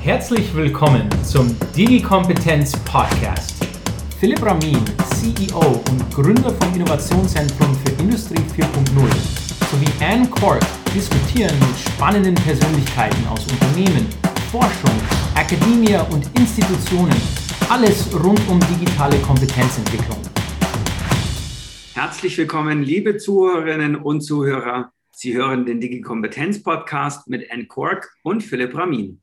Herzlich willkommen zum Digi-Kompetenz Podcast. Philipp Ramin, CEO und Gründer vom Innovationszentrum für Industrie 4.0 sowie Anne Cork diskutieren mit spannenden Persönlichkeiten aus Unternehmen, Forschung, Akademie und Institutionen alles rund um digitale Kompetenzentwicklung. Herzlich willkommen, liebe Zuhörerinnen und Zuhörer. Sie hören den Digi-Kompetenz-Podcast mit Anne Cork und Philipp Ramin.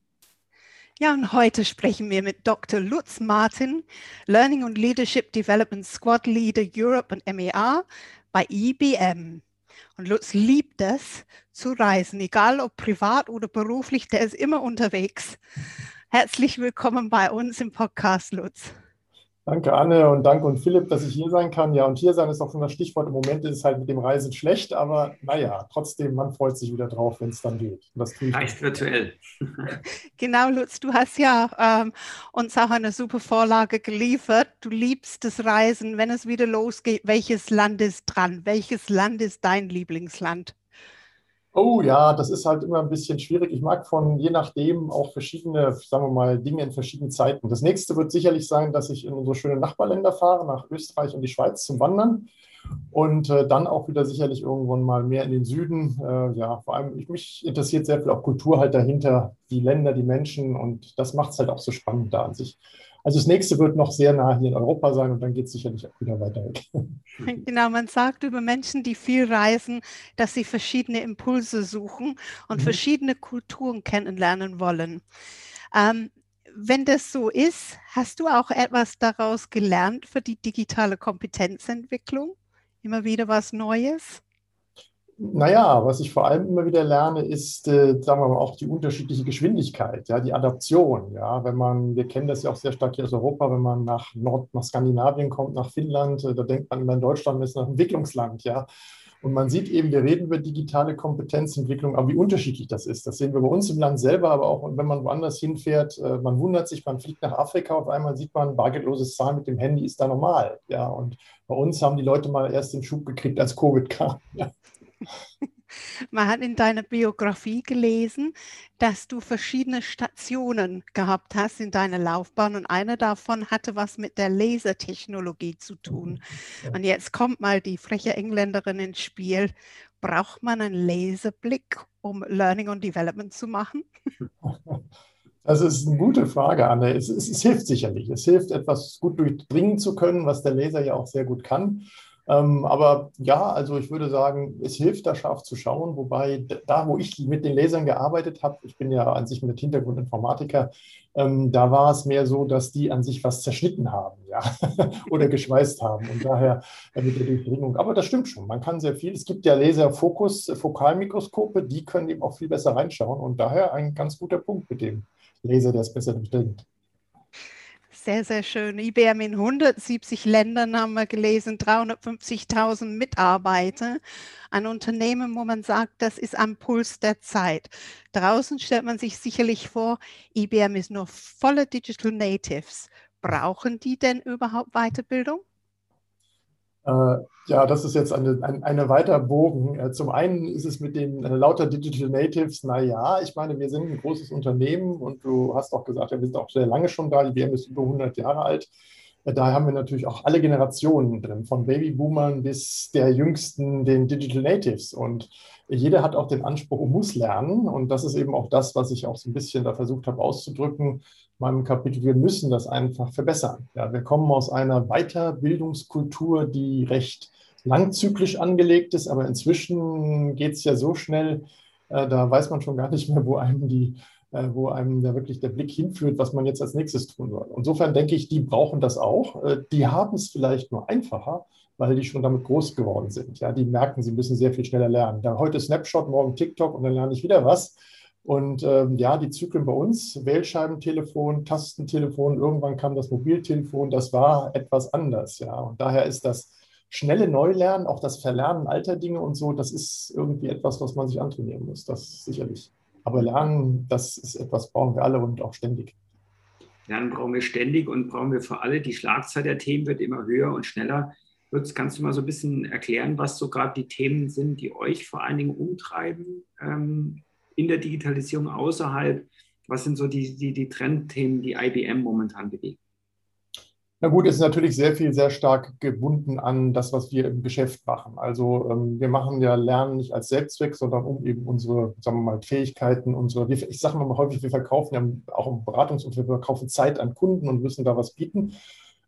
Ja, und heute sprechen wir mit Dr. Lutz Martin, Learning und Leadership Development Squad Leader Europe und MEA bei IBM. Und Lutz liebt es zu reisen, egal ob privat oder beruflich, der ist immer unterwegs. Herzlich willkommen bei uns im Podcast, Lutz. Danke, Anne, und danke und Philipp, dass ich hier sein kann. Ja, und hier sein ist auch schon das Stichwort. Im Moment ist es halt mit dem Reisen schlecht, aber naja, trotzdem, man freut sich wieder drauf, wenn es dann geht. das tue ich Reicht virtuell. genau, Lutz, du hast ja ähm, uns auch eine super Vorlage geliefert. Du liebst das Reisen. Wenn es wieder losgeht, welches Land ist dran? Welches Land ist dein Lieblingsland? Oh ja, das ist halt immer ein bisschen schwierig. Ich mag von je nachdem auch verschiedene, sagen wir mal, Dinge in verschiedenen Zeiten. Das nächste wird sicherlich sein, dass ich in unsere schönen Nachbarländer fahre, nach Österreich und die Schweiz zum Wandern. Und äh, dann auch wieder sicherlich irgendwann mal mehr in den Süden. Äh, ja, vor allem, ich, mich interessiert sehr viel auch Kultur halt dahinter, die Länder, die Menschen. Und das macht es halt auch so spannend da an sich. Also das nächste wird noch sehr nah hier in Europa sein und dann geht es sicherlich auch wieder weiter weg. Genau, man sagt über Menschen, die viel reisen, dass sie verschiedene Impulse suchen und mhm. verschiedene Kulturen kennenlernen wollen. Ähm, wenn das so ist, hast du auch etwas daraus gelernt für die digitale Kompetenzentwicklung? Immer wieder was Neues? Naja, was ich vor allem immer wieder lerne, ist, äh, sagen wir mal, auch die unterschiedliche Geschwindigkeit, ja, die Adaption. Ja, wenn man, wir kennen das ja auch sehr stark hier aus Europa, wenn man nach Nord, nach Skandinavien kommt, nach Finnland, äh, da denkt man in Deutschland ist ein Entwicklungsland, ja. Und man sieht eben, wir reden über digitale Kompetenzentwicklung, aber wie unterschiedlich das ist. Das sehen wir bei uns im Land selber, aber auch wenn man woanders hinfährt, äh, man wundert sich, man fliegt nach Afrika, auf einmal sieht man, bargeldloses Zahlen mit dem Handy ist da normal. Ja, und bei uns haben die Leute mal erst den Schub gekriegt, als Covid kam. Ja. Man hat in deiner Biografie gelesen, dass du verschiedene Stationen gehabt hast in deiner Laufbahn und eine davon hatte was mit der Lasertechnologie zu tun. Und jetzt kommt mal die freche Engländerin ins Spiel. Braucht man einen Laserblick, um Learning und Development zu machen? Das ist eine gute Frage, Anne. Es, es, es hilft sicherlich. Es hilft, etwas gut durchdringen zu können, was der Laser ja auch sehr gut kann. Ähm, aber ja, also ich würde sagen, es hilft da scharf zu schauen, wobei da, wo ich mit den Lasern gearbeitet habe, ich bin ja an sich mit Hintergrund Informatiker, ähm, da war es mehr so, dass die an sich was zerschnitten haben, ja, oder geschweißt haben und daher äh, mit der Durchdringung. Aber das stimmt schon, man kann sehr viel. Es gibt ja Laserfokus, Fokalmikroskope, die können eben auch viel besser reinschauen und daher ein ganz guter Punkt mit dem Laser, der es besser durchdringt. Sehr, sehr schön. IBM in 170 Ländern haben wir gelesen, 350.000 Mitarbeiter. Ein Unternehmen, wo man sagt, das ist am Puls der Zeit. Draußen stellt man sich sicherlich vor, IBM ist nur voller Digital Natives. Brauchen die denn überhaupt Weiterbildung? Äh, ja, das ist jetzt eine, ein, eine weiter Bogen. Äh, zum einen ist es mit den äh, lauter Digital Natives, naja, ich meine, wir sind ein großes Unternehmen und du hast auch gesagt, ja, wir sind auch sehr lange schon da, die WM ist über 100 Jahre alt. Da haben wir natürlich auch alle Generationen drin, von Babyboomern bis der jüngsten, den Digital Natives. Und jeder hat auch den Anspruch, muss lernen. Und das ist eben auch das, was ich auch so ein bisschen da versucht habe auszudrücken meinem Kapitel, wir müssen das einfach verbessern. Ja, wir kommen aus einer Weiterbildungskultur, die recht langzyklisch angelegt ist, aber inzwischen geht es ja so schnell, äh, da weiß man schon gar nicht mehr, wo einem die äh, wo einem da wirklich der Blick hinführt, was man jetzt als nächstes tun soll. Insofern denke ich, die brauchen das auch. Äh, die haben es vielleicht nur einfacher, weil die schon damit groß geworden sind. Ja, die merken, sie müssen sehr viel schneller lernen. Da heute Snapshot, morgen TikTok und dann lerne ich wieder was. Und ähm, ja, die Zyklen bei uns, Wählscheibentelefon, Tastentelefon, irgendwann kam das Mobiltelefon, das war etwas anders. Ja. Und daher ist das schnelle Neulernen, auch das Verlernen alter Dinge und so, das ist irgendwie etwas, was man sich antrainieren muss, das sicherlich. Aber Lernen, das ist etwas, brauchen wir alle und auch ständig. Lernen brauchen wir ständig und brauchen wir für alle. Die Schlagzeit der Themen wird immer höher und schneller. Lutz, kannst du mal so ein bisschen erklären, was so gerade die Themen sind, die euch vor allen Dingen umtreiben? Ähm, in der Digitalisierung außerhalb Was sind so die, die, die Trendthemen, die IBM momentan bewegen? Na gut, es ist natürlich sehr viel, sehr stark gebunden an das, was wir im Geschäft machen. Also ähm, wir machen ja Lernen nicht als Selbstzweck, sondern um eben unsere, sagen wir mal, Fähigkeiten, unsere, ich sage mal häufig, wir verkaufen ja auch im Beratungsumfeld, wir verkaufen Zeit an Kunden und müssen da was bieten.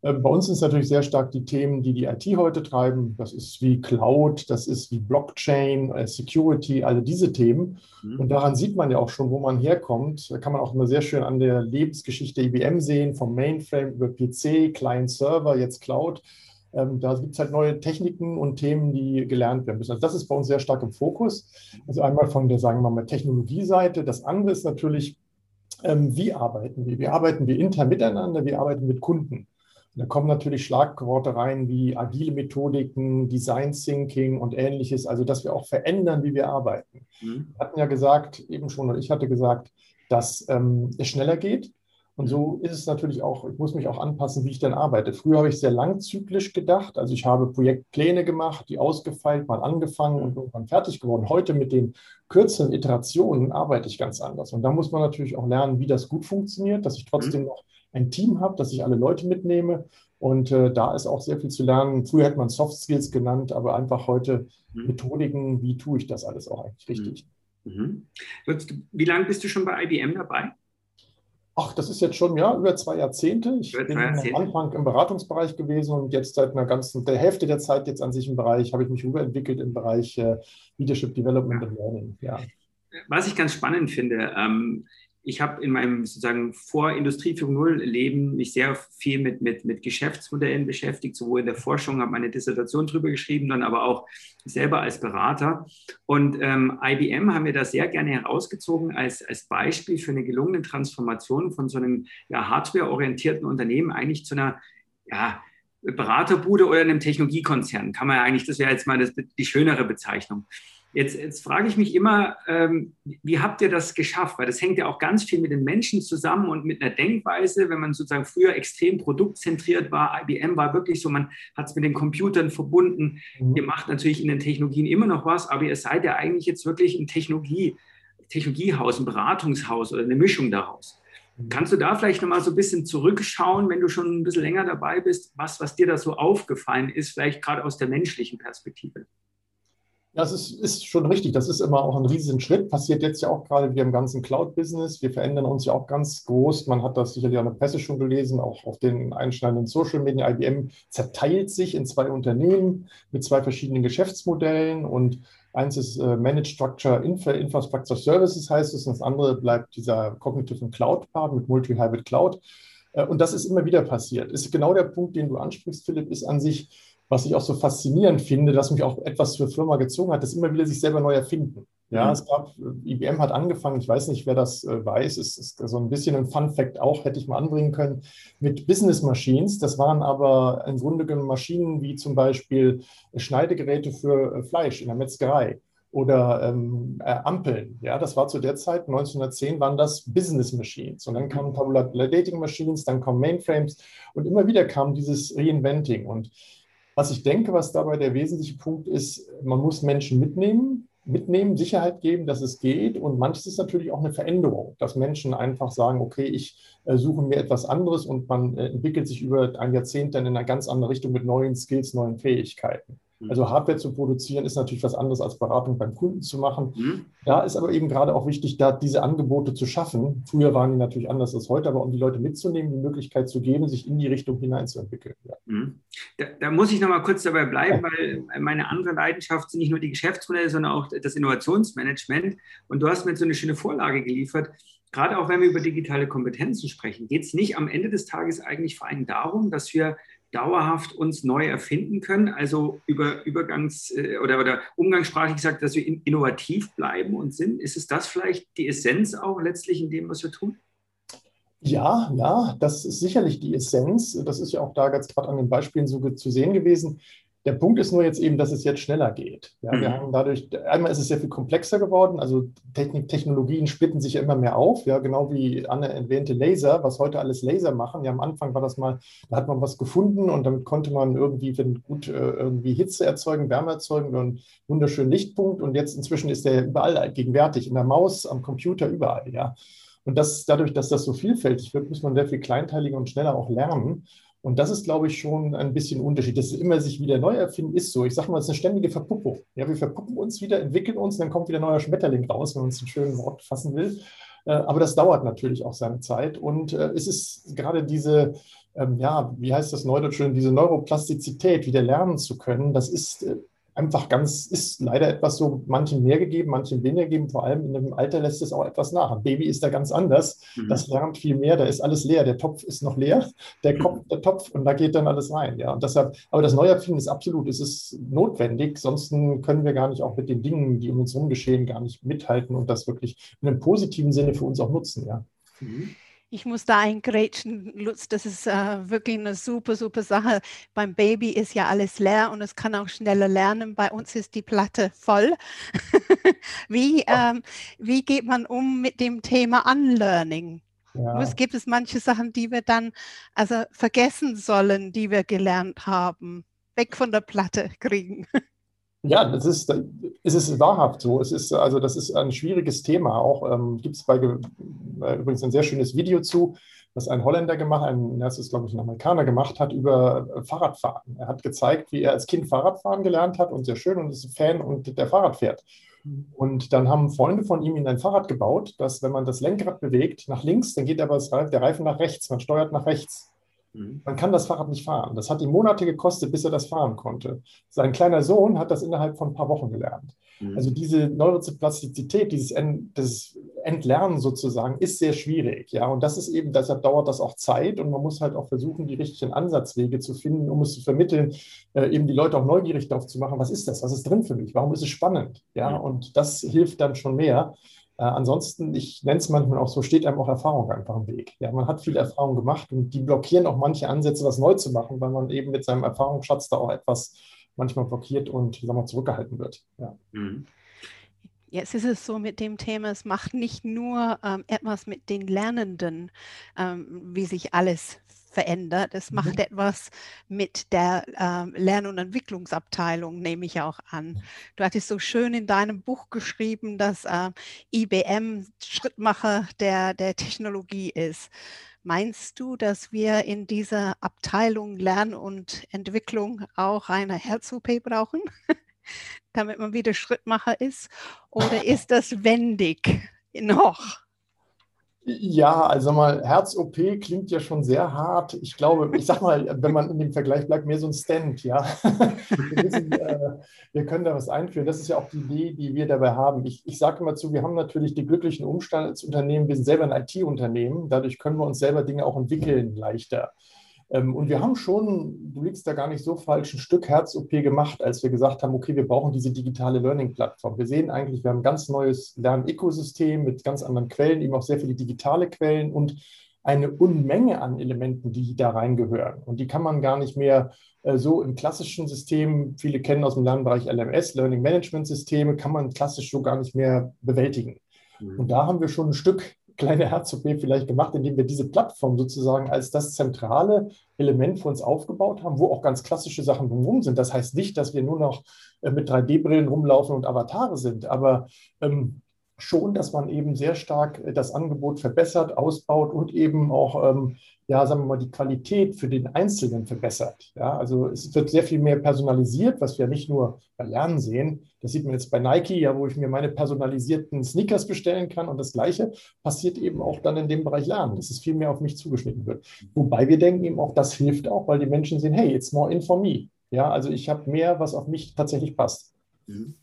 Ähm, bei uns sind es natürlich sehr stark die Themen, die die IT heute treiben. Das ist wie Cloud, das ist wie Blockchain, äh, Security, alle diese Themen. Mhm. Und daran sieht man ja auch schon, wo man herkommt. Da kann man auch immer sehr schön an der Lebensgeschichte IBM sehen, vom Mainframe über PC, Client Server, jetzt Cloud. Ähm, da gibt es halt neue Techniken und Themen, die gelernt werden müssen. Also das ist bei uns sehr stark im Fokus. Also einmal von der, sagen wir mal, Technologieseite. Das andere ist natürlich, ähm, wie arbeiten wir? Wie arbeiten wir intern miteinander? Wie arbeiten wir mit Kunden? Da kommen natürlich Schlagworte rein wie agile Methodiken, Design Thinking und ähnliches, also dass wir auch verändern, wie wir arbeiten. Mhm. Wir hatten ja gesagt, eben schon, oder ich hatte gesagt, dass ähm, es schneller geht. Und so ist es natürlich auch, ich muss mich auch anpassen, wie ich dann arbeite. Früher habe ich sehr langzyklisch gedacht. Also ich habe Projektpläne gemacht, die ausgefeilt, mal angefangen und irgendwann fertig geworden. Heute mit den kürzeren Iterationen arbeite ich ganz anders. Und da muss man natürlich auch lernen, wie das gut funktioniert, dass ich trotzdem mhm. noch ein Team habe, dass ich alle Leute mitnehme. Und äh, da ist auch sehr viel zu lernen. Früher hätte man Soft Skills genannt, aber einfach heute mhm. Methodiken, wie tue ich das alles auch eigentlich richtig. Mhm. mhm. Wie lange bist du schon bei IBM dabei? Ach, das ist jetzt schon ja über zwei Jahrzehnte. Ich bin Jahrzehnte. am Anfang im Beratungsbereich gewesen und jetzt seit einer ganzen der Hälfte der Zeit jetzt an sich im Bereich habe ich mich rüberentwickelt im Bereich äh, Leadership Development ja. and Learning. Ja. Was ich ganz spannend finde, ähm, ich habe in meinem sozusagen vor Industrie 4.0 Leben mich sehr viel mit, mit, mit Geschäftsmodellen beschäftigt, sowohl in der Forschung, habe meine Dissertation drüber geschrieben, dann aber auch selber als Berater. Und ähm, IBM haben wir da sehr gerne herausgezogen als, als Beispiel für eine gelungene Transformation von so einem ja, hardware-orientierten Unternehmen eigentlich zu einer ja, Beraterbude oder einem Technologiekonzern. Kann man ja eigentlich, das wäre jetzt mal das, die schönere Bezeichnung. Jetzt, jetzt frage ich mich immer, ähm, wie habt ihr das geschafft? Weil das hängt ja auch ganz viel mit den Menschen zusammen und mit einer Denkweise, wenn man sozusagen früher extrem produktzentriert war. IBM war wirklich so, man hat es mit den Computern verbunden. Mhm. Ihr macht natürlich in den Technologien immer noch was, aber ihr seid ja eigentlich jetzt wirklich ein Technologie, Technologiehaus, ein Beratungshaus oder eine Mischung daraus. Mhm. Kannst du da vielleicht nochmal so ein bisschen zurückschauen, wenn du schon ein bisschen länger dabei bist, was, was dir da so aufgefallen ist, vielleicht gerade aus der menschlichen Perspektive? Ja, das ist, ist, schon richtig. Das ist immer auch ein riesigen Schritt. Passiert jetzt ja auch gerade wieder im ganzen Cloud-Business. Wir verändern uns ja auch ganz groß. Man hat das sicherlich an der Presse schon gelesen, auch auf den einschneidenden Social Media. IBM zerteilt sich in zwei Unternehmen mit zwei verschiedenen Geschäftsmodellen und eins ist äh, Managed Structure Infra Infrastructure Services heißt es und das andere bleibt dieser Cognitive Cloud Part mit Multi-Hybrid Cloud. Äh, und das ist immer wieder passiert. Ist genau der Punkt, den du ansprichst, Philipp, ist an sich was ich auch so faszinierend finde, dass mich auch etwas zur Firma gezogen hat, dass immer wieder sich selber neu erfinden. Ja, mhm. es gab, IBM hat angefangen, ich weiß nicht, wer das äh, weiß, es ist so ein bisschen ein Fun Fact auch, hätte ich mal anbringen können, mit Business Machines. Das waren aber im Grunde genommen Maschinen wie zum Beispiel Schneidegeräte für äh, Fleisch in der Metzgerei oder ähm, äh, Ampeln. Ja, das war zu der Zeit, 1910 waren das Business Machines. Und dann kamen Tabular Dating Machines, dann kommen Mainframes und immer wieder kam dieses Reinventing. Und was ich denke, was dabei der wesentliche Punkt ist, man muss Menschen mitnehmen, mitnehmen, Sicherheit geben, dass es geht. Und manches ist natürlich auch eine Veränderung, dass Menschen einfach sagen, okay, ich äh, suche mir etwas anderes und man äh, entwickelt sich über ein Jahrzehnt dann in eine ganz andere Richtung mit neuen Skills, neuen Fähigkeiten. Mhm. Also Hardware zu produzieren ist natürlich was anderes als Beratung beim Kunden zu machen. Mhm. Da ist aber eben gerade auch wichtig, da diese Angebote zu schaffen. Früher waren die natürlich anders als heute, aber um die Leute mitzunehmen, die Möglichkeit zu geben, sich in die Richtung hineinzuentwickeln. Ja. Mhm. Da, da, muss ich noch mal kurz dabei bleiben, weil meine andere Leidenschaft sind nicht nur die Geschäftsmodelle, sondern auch das Innovationsmanagement. Und du hast mir jetzt so eine schöne Vorlage geliefert gerade auch wenn wir über digitale Kompetenzen sprechen, geht es nicht am Ende des Tages eigentlich vor allem darum, dass wir dauerhaft uns neu erfinden können, also über Übergangs- äh, oder, oder umgangssprachlich gesagt, dass wir innovativ bleiben und sind. Ist es das vielleicht die Essenz auch letztlich in dem, was wir tun? Ja, ja, das ist sicherlich die Essenz. Das ist ja auch da ganz gerade an den Beispielen so zu sehen gewesen. Der Punkt ist nur jetzt eben, dass es jetzt schneller geht. Ja, wir mhm. haben dadurch, einmal ist es sehr viel komplexer geworden, also Technik, Technologien splitten sich ja immer mehr auf, ja, genau wie Anne erwähnte Laser, was heute alles Laser machen. Ja, am Anfang war das mal, da hat man was gefunden und damit konnte man irgendwie gut äh, irgendwie Hitze erzeugen, Wärme erzeugen und einen wunderschönen Lichtpunkt. Und jetzt inzwischen ist der überall gegenwärtig, in der Maus, am Computer, überall, ja. Und das, dadurch, dass das so vielfältig wird, muss man sehr viel kleinteiliger und schneller auch lernen. Und das ist, glaube ich, schon ein bisschen Unterschied. Das ist immer sich wieder neu erfinden, ist so. Ich sage mal, es ist eine ständige Verpuppung. Ja, wir verpuppen uns wieder, entwickeln uns, dann kommt wieder ein neuer Schmetterling raus, wenn man es ein schönes Wort fassen will. Äh, aber das dauert natürlich auch seine Zeit. Und äh, es ist gerade diese, ähm, ja, wie heißt das Neudeutsch, diese Neuroplastizität, wieder lernen zu können, das ist äh, einfach ganz, ist leider etwas so, manchen mehr gegeben, manchen weniger gegeben. Vor allem in dem Alter lässt es auch etwas nach. Ein Baby ist da ganz anders. Mhm. Das lernt viel mehr, da ist alles leer. Der Topf ist noch leer, der. Kopf, der Topf und da geht dann alles rein. Ja, und deshalb, aber das Neuerfinden ist absolut, es ist notwendig, sonst können wir gar nicht auch mit den Dingen, die um uns herum geschehen, gar nicht mithalten und das wirklich in einem positiven Sinne für uns auch nutzen. Ja. Mhm. Ich muss da eingrätschen, Lutz, das ist äh, wirklich eine super, super Sache. Beim Baby ist ja alles leer und es kann auch schneller lernen. Bei uns ist die Platte voll. wie, ähm, wie geht man um mit dem Thema Unlearning? Ja. Es gibt es manche Sachen, die wir dann also vergessen sollen, die wir gelernt haben, weg von der Platte kriegen. Ja, das ist, es ist wahrhaft so. Es ist, also das ist ein schwieriges Thema. Auch ähm, gibt es bei äh, übrigens ein sehr schönes Video zu, das ein Holländer gemacht, ein, das ist, glaube ich, ein Amerikaner gemacht hat über äh, Fahrradfahren. Er hat gezeigt, wie er als Kind Fahrradfahren gelernt hat und sehr schön und ist Fan und der Fahrrad fährt. Und dann haben Freunde von ihm in ein Fahrrad gebaut, dass wenn man das Lenkrad bewegt nach links, dann geht aber der Reifen nach rechts, man steuert nach rechts. Mhm. Man kann das Fahrrad nicht fahren. Das hat ihm Monate gekostet, bis er das fahren konnte. Sein kleiner Sohn hat das innerhalb von ein paar Wochen gelernt. Mhm. Also diese Neuroplastizität, dieses Ent, Entlernen sozusagen, ist sehr schwierig. Ja, und das ist eben, deshalb dauert das auch Zeit und man muss halt auch versuchen, die richtigen Ansatzwege zu finden, um es zu vermitteln, äh, eben die Leute auch neugierig darauf zu machen, was ist das, was ist drin für mich, warum ist es spannend? Ja, mhm. und das hilft dann schon mehr. Äh, ansonsten, ich nenne es manchmal auch so, steht einem auch Erfahrung einfach im Weg. Ja, man hat viel Erfahrung gemacht und die blockieren auch manche Ansätze, was neu zu machen, weil man eben mit seinem Erfahrungsschatz da auch etwas manchmal blockiert und sagen wir, zurückgehalten wird. Ja. Mhm. Jetzt ist es so mit dem Thema, es macht nicht nur ähm, etwas mit den Lernenden, ähm, wie sich alles verändert. Es macht mhm. etwas mit der äh, Lern- und Entwicklungsabteilung, nehme ich auch an. Du hattest so schön in deinem Buch geschrieben, dass äh, IBM Schrittmacher der, der Technologie ist. Meinst du, dass wir in dieser Abteilung Lern- und Entwicklung auch eine Herz-OP brauchen, damit man wieder Schrittmacher ist? Oder ist das wendig noch? Ja, also mal Herz-OP klingt ja schon sehr hart. Ich glaube, ich sag mal, wenn man in dem Vergleich bleibt, mehr so ein Stand, ja. Wir, wissen, äh, wir können da was einführen. Das ist ja auch die Idee, die wir dabei haben. Ich, ich sage immer zu, wir haben natürlich die glücklichen Umstände als Unternehmen. Wir sind selber ein IT-Unternehmen. Dadurch können wir uns selber Dinge auch entwickeln leichter. Ähm, und wir haben schon, du liegst da gar nicht so falsch, ein Stück Herz-OP gemacht, als wir gesagt haben, okay, wir brauchen diese digitale Learning-Plattform. Wir sehen eigentlich, wir haben ein ganz neues Lern-Ökosystem mit ganz anderen Quellen, eben auch sehr viele digitale Quellen und eine Unmenge an Elementen, die da reingehören. Und die kann man gar nicht mehr äh, so im klassischen System, viele kennen aus dem Lernbereich LMS, Learning Management Systeme, kann man klassisch so gar nicht mehr bewältigen. Mhm. Und da haben wir schon ein Stück kleine Herz-OP vielleicht gemacht, indem wir diese Plattform sozusagen als das zentrale Element für uns aufgebaut haben, wo auch ganz klassische Sachen drumherum sind. Das heißt nicht, dass wir nur noch äh, mit 3D-Brillen rumlaufen und Avatare sind, aber ähm, schon, dass man eben sehr stark äh, das Angebot verbessert, ausbaut und eben auch ähm, ja, sagen wir mal, die Qualität für den Einzelnen verbessert. Ja, also es wird sehr viel mehr personalisiert, was wir nicht nur bei Lernen sehen. Das sieht man jetzt bei Nike, ja, wo ich mir meine personalisierten Sneakers bestellen kann. Und das Gleiche passiert eben auch dann in dem Bereich Lernen, dass es viel mehr auf mich zugeschnitten wird. Wobei wir denken eben auch, das hilft auch, weil die Menschen sehen, hey, it's more in for me. Ja, also ich habe mehr, was auf mich tatsächlich passt. Mhm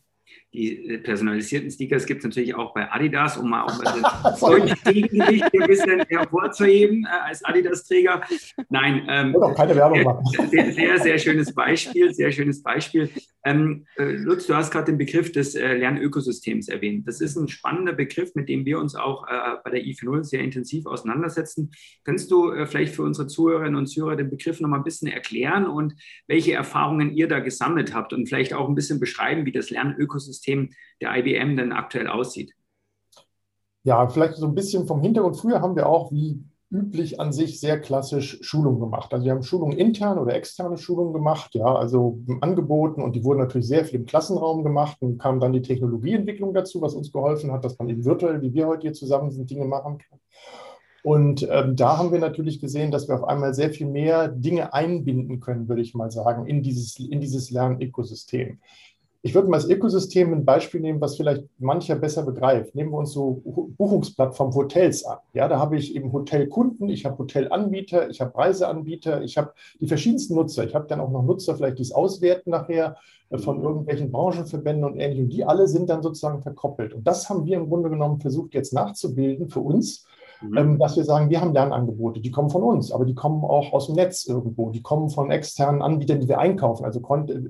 die äh, personalisierten Stickers gibt es natürlich auch bei Adidas, um mal auch das Gegengewicht ein bisschen hervorzuheben äh, als Adidas-Träger. Nein, ähm, keine Werbung machen. Sehr, sehr, sehr schönes Beispiel, sehr schönes Beispiel. Ähm, äh, Lutz, du hast gerade den Begriff des äh, Lernökosystems erwähnt. Das ist ein spannender Begriff, mit dem wir uns auch äh, bei der IF0 sehr intensiv auseinandersetzen. Könntest du äh, vielleicht für unsere Zuhörerinnen und Zuhörer den Begriff noch mal ein bisschen erklären und welche Erfahrungen ihr da gesammelt habt und vielleicht auch ein bisschen beschreiben, wie das Lernökosystem Ökosystem der IBM denn aktuell aussieht. Ja, vielleicht so ein bisschen vom Hintergrund. Früher haben wir auch, wie üblich an sich, sehr klassisch Schulungen gemacht. Also wir haben Schulungen intern oder externe Schulungen gemacht, ja, also angeboten und die wurden natürlich sehr viel im Klassenraum gemacht und kam dann die Technologieentwicklung dazu, was uns geholfen hat, dass man eben virtuell, wie wir heute hier zusammen sind, Dinge machen kann. Und ähm, da haben wir natürlich gesehen, dass wir auf einmal sehr viel mehr Dinge einbinden können, würde ich mal sagen, in dieses, in dieses Lernökosystem. Ich würde mal als Ökosystem ein Beispiel nehmen, was vielleicht mancher besser begreift. Nehmen wir uns so Buchungsplattform Hotels an. Ja, da habe ich eben Hotelkunden, ich habe Hotelanbieter, ich habe Reiseanbieter, ich habe die verschiedensten Nutzer. Ich habe dann auch noch Nutzer, vielleicht die es auswerten nachher äh, von irgendwelchen Branchenverbänden und ähnlichem. Die alle sind dann sozusagen verkoppelt. Und das haben wir im Grunde genommen versucht jetzt nachzubilden für uns Mhm. Ähm, dass wir sagen, wir haben Lernangebote, die kommen von uns, aber die kommen auch aus dem Netz irgendwo, die kommen von externen Anbietern, die wir einkaufen, also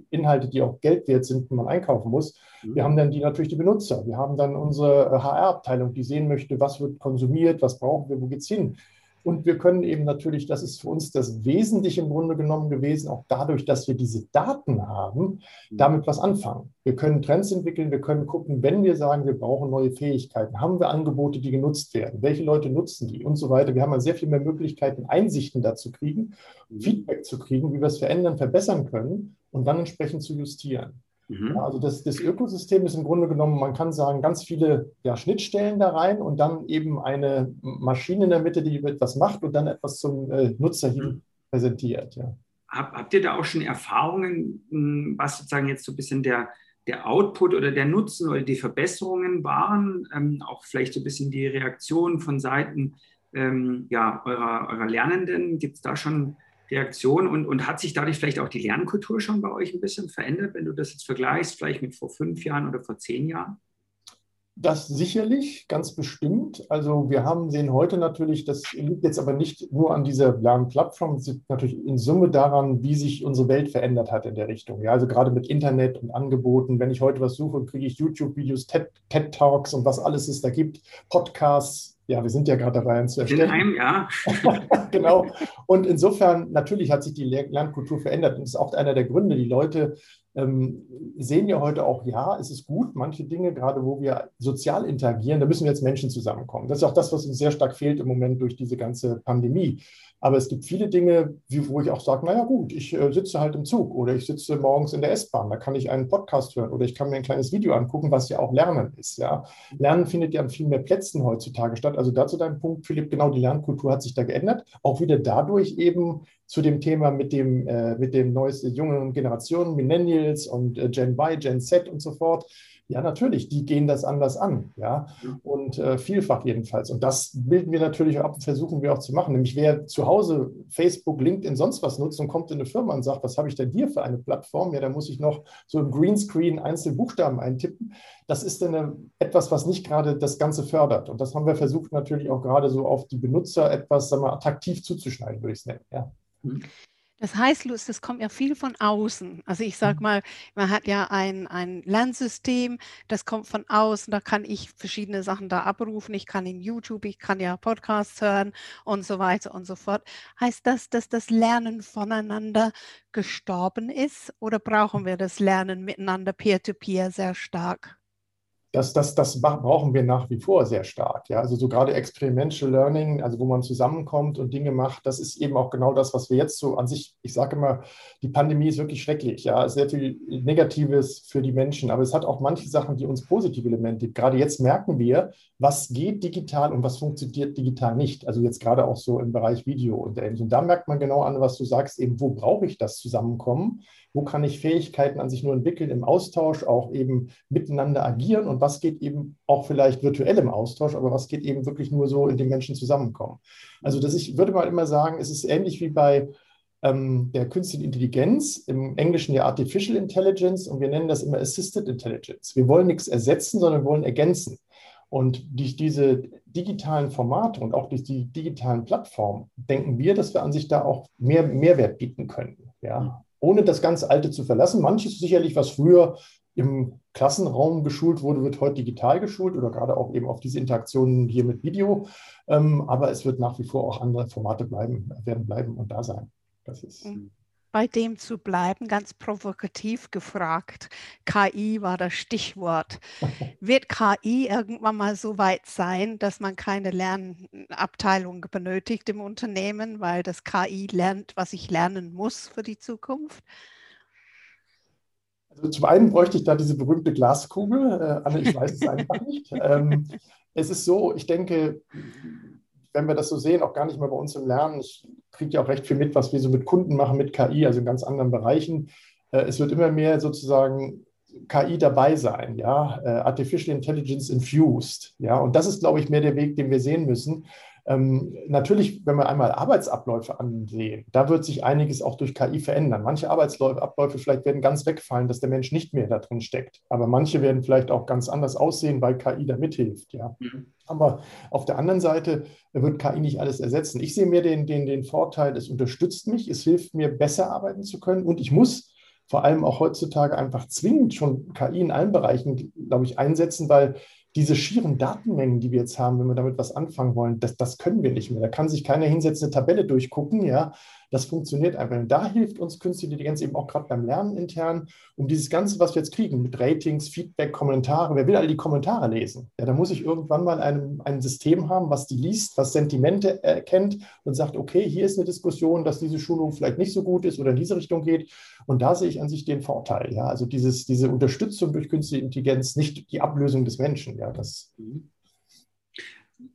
Inhalte, die auch Geld wert sind, die man einkaufen muss. Mhm. Wir haben dann die natürlich die Benutzer, wir haben dann unsere HR-Abteilung, die sehen möchte, was wird konsumiert, was brauchen wir, wo geht es hin. Und wir können eben natürlich, das ist für uns das Wesentliche im Grunde genommen gewesen, auch dadurch, dass wir diese Daten haben, mhm. damit was anfangen. Wir können Trends entwickeln, wir können gucken, wenn wir sagen, wir brauchen neue Fähigkeiten, haben wir Angebote, die genutzt werden, welche Leute nutzen die und so weiter. Wir haben ja sehr viel mehr Möglichkeiten, Einsichten dazu kriegen, mhm. Feedback zu kriegen, wie wir es verändern, verbessern können und dann entsprechend zu justieren. Mhm. also das, das, Ökosystem ist im Grunde genommen, man kann sagen, ganz viele ja, Schnittstellen da rein und dann eben eine Maschine in der Mitte, die etwas macht und dann etwas zum äh, Nutzer hin mhm. präsentiert. Ja. Hab, habt ihr da auch schon Erfahrungen, hm, was sozusagen jetzt so ein bisschen der, der Output oder der Nutzen oder die Verbesserungen waren? Ähm, auch vielleicht so ein bisschen die Reaktion von Seiten ähm, ja, eurer, eurer Lernenden? Gibt es da schon Reaktion und, und hat sich dadurch vielleicht auch die Lernkultur schon bei euch ein bisschen verändert, wenn du das jetzt vergleichst, vielleicht mit vor fünf Jahren oder vor zehn Jahren? Das sicherlich, ganz bestimmt. Also wir haben sehen heute natürlich, das liegt jetzt aber nicht nur an dieser Lernplattform, es liegt natürlich in Summe daran, wie sich unsere Welt verändert hat in der Richtung. Ja, also gerade mit Internet und Angeboten, wenn ich heute was suche, kriege ich YouTube-Videos, TED-Talks und was alles es da gibt, Podcasts, ja, wir sind ja gerade dabei, einen zu erstellen. Einem, ja. genau. Und insofern, natürlich hat sich die Lernkultur verändert. Und das ist auch einer der Gründe. Die Leute ähm, sehen ja heute auch, ja, es ist gut, manche Dinge, gerade wo wir sozial interagieren, da müssen wir jetzt Menschen zusammenkommen. Das ist auch das, was uns sehr stark fehlt im Moment durch diese ganze Pandemie. Aber es gibt viele Dinge, wo ich auch sage, naja gut, ich äh, sitze halt im Zug oder ich sitze morgens in der S-Bahn, da kann ich einen Podcast hören oder ich kann mir ein kleines Video angucken, was ja auch Lernen ist. Ja. Lernen findet ja an viel mehr Plätzen heutzutage statt. Also dazu dein Punkt, Philipp, genau die Lernkultur hat sich da geändert. Auch wieder dadurch eben zu dem Thema mit dem, äh, mit dem neuesten jungen Generationen, Millennials und äh, Gen Y, Gen Z und so fort ja, natürlich, die gehen das anders an, ja, und äh, vielfach jedenfalls. Und das bilden wir natürlich ab versuchen wir auch zu machen. Nämlich wer zu Hause Facebook, LinkedIn, sonst was nutzt und kommt in eine Firma und sagt, was habe ich denn hier für eine Plattform? Ja, da muss ich noch so im Greenscreen einzelne Buchstaben eintippen. Das ist dann eine, etwas, was nicht gerade das Ganze fördert. Und das haben wir versucht natürlich auch gerade so auf die Benutzer etwas, sagen wir, attraktiv zuzuschneiden, würde ich es nennen, ja. Mhm. Das heißt, Lust, das kommt ja viel von außen. Also ich sage mhm. mal, man hat ja ein, ein Lernsystem, das kommt von außen, da kann ich verschiedene Sachen da abrufen. Ich kann in YouTube, ich kann ja Podcasts hören und so weiter und so fort. Heißt das, dass das Lernen voneinander gestorben ist oder brauchen wir das Lernen miteinander peer-to-peer -peer sehr stark? Das, das, das brauchen wir nach wie vor sehr stark. Ja? Also so gerade Experiential Learning, also wo man zusammenkommt und Dinge macht, das ist eben auch genau das, was wir jetzt so an sich, ich sage immer, die Pandemie ist wirklich schrecklich, ja, sehr viel Negatives für die Menschen, aber es hat auch manche Sachen, die uns positive Elemente. Gerade jetzt merken wir, was geht digital und was funktioniert digital nicht. Also jetzt gerade auch so im Bereich Video und ähnliches. Und da merkt man genau an, was du sagst, eben, wo brauche ich das Zusammenkommen? Wo kann ich Fähigkeiten an sich nur entwickeln im Austausch, auch eben miteinander agieren und was geht eben auch vielleicht virtuell im Austausch, aber was geht eben wirklich nur so, in dem Menschen zusammenkommen. Also das ich würde mal immer sagen, es ist ähnlich wie bei ähm, der künstlichen Intelligenz, im Englischen ja Artificial Intelligence und wir nennen das immer Assisted Intelligence. Wir wollen nichts ersetzen, sondern wir wollen ergänzen. Und durch diese digitalen Formate und auch durch die digitalen Plattformen denken wir, dass wir an sich da auch mehr Mehrwert bieten können. Ja? Ohne das ganz Alte zu verlassen. Manches sicherlich, was früher im Klassenraum geschult wurde, wird heute digital geschult oder gerade auch eben auf diese Interaktionen hier mit Video. Ähm, aber es wird nach wie vor auch andere Formate bleiben, werden bleiben und da sein. Das ist. Mhm bei dem zu bleiben, ganz provokativ gefragt. KI war das Stichwort. Wird KI irgendwann mal so weit sein, dass man keine Lernabteilung benötigt im Unternehmen, weil das KI lernt, was ich lernen muss für die Zukunft? Also zum einen bräuchte ich da diese berühmte Glaskugel. Äh, Anne, ich weiß es einfach nicht. Ähm, es ist so, ich denke, wenn wir das so sehen, auch gar nicht mehr bei uns im Lernen. Ich kriege ja auch recht viel mit, was wir so mit Kunden machen, mit KI, also in ganz anderen Bereichen. Äh, es wird immer mehr sozusagen KI dabei sein, ja, äh, Artificial Intelligence infused, ja, und das ist, glaube ich, mehr der Weg, den wir sehen müssen. Ähm, natürlich, wenn wir einmal Arbeitsabläufe ansehen, da wird sich einiges auch durch KI verändern. Manche Arbeitsabläufe vielleicht werden ganz wegfallen, dass der Mensch nicht mehr da drin steckt. Aber manche werden vielleicht auch ganz anders aussehen, weil KI da mithilft. Ja. Mhm. Aber auf der anderen Seite wird KI nicht alles ersetzen. Ich sehe mir den, den, den Vorteil, es unterstützt mich, es hilft mir, besser arbeiten zu können und ich muss vor allem auch heutzutage einfach zwingend schon KI in allen Bereichen, glaube ich, einsetzen, weil diese schieren Datenmengen, die wir jetzt haben, wenn wir damit was anfangen wollen, das, das können wir nicht mehr. Da kann sich keiner hinsetzen, eine Tabelle durchgucken, ja. Das funktioniert einfach. Und da hilft uns Künstliche Intelligenz eben auch gerade beim Lernen intern, um dieses Ganze, was wir jetzt kriegen, mit Ratings, Feedback, Kommentare. Wer will alle die Kommentare lesen? Ja, da muss ich irgendwann mal ein, ein System haben, was die liest, was Sentimente erkennt und sagt, okay, hier ist eine Diskussion, dass diese Schulung vielleicht nicht so gut ist oder in diese Richtung geht. Und da sehe ich an sich den Vorteil. Ja, also dieses, diese Unterstützung durch künstliche Intelligenz, nicht die Ablösung des Menschen. Ja, das. Mhm.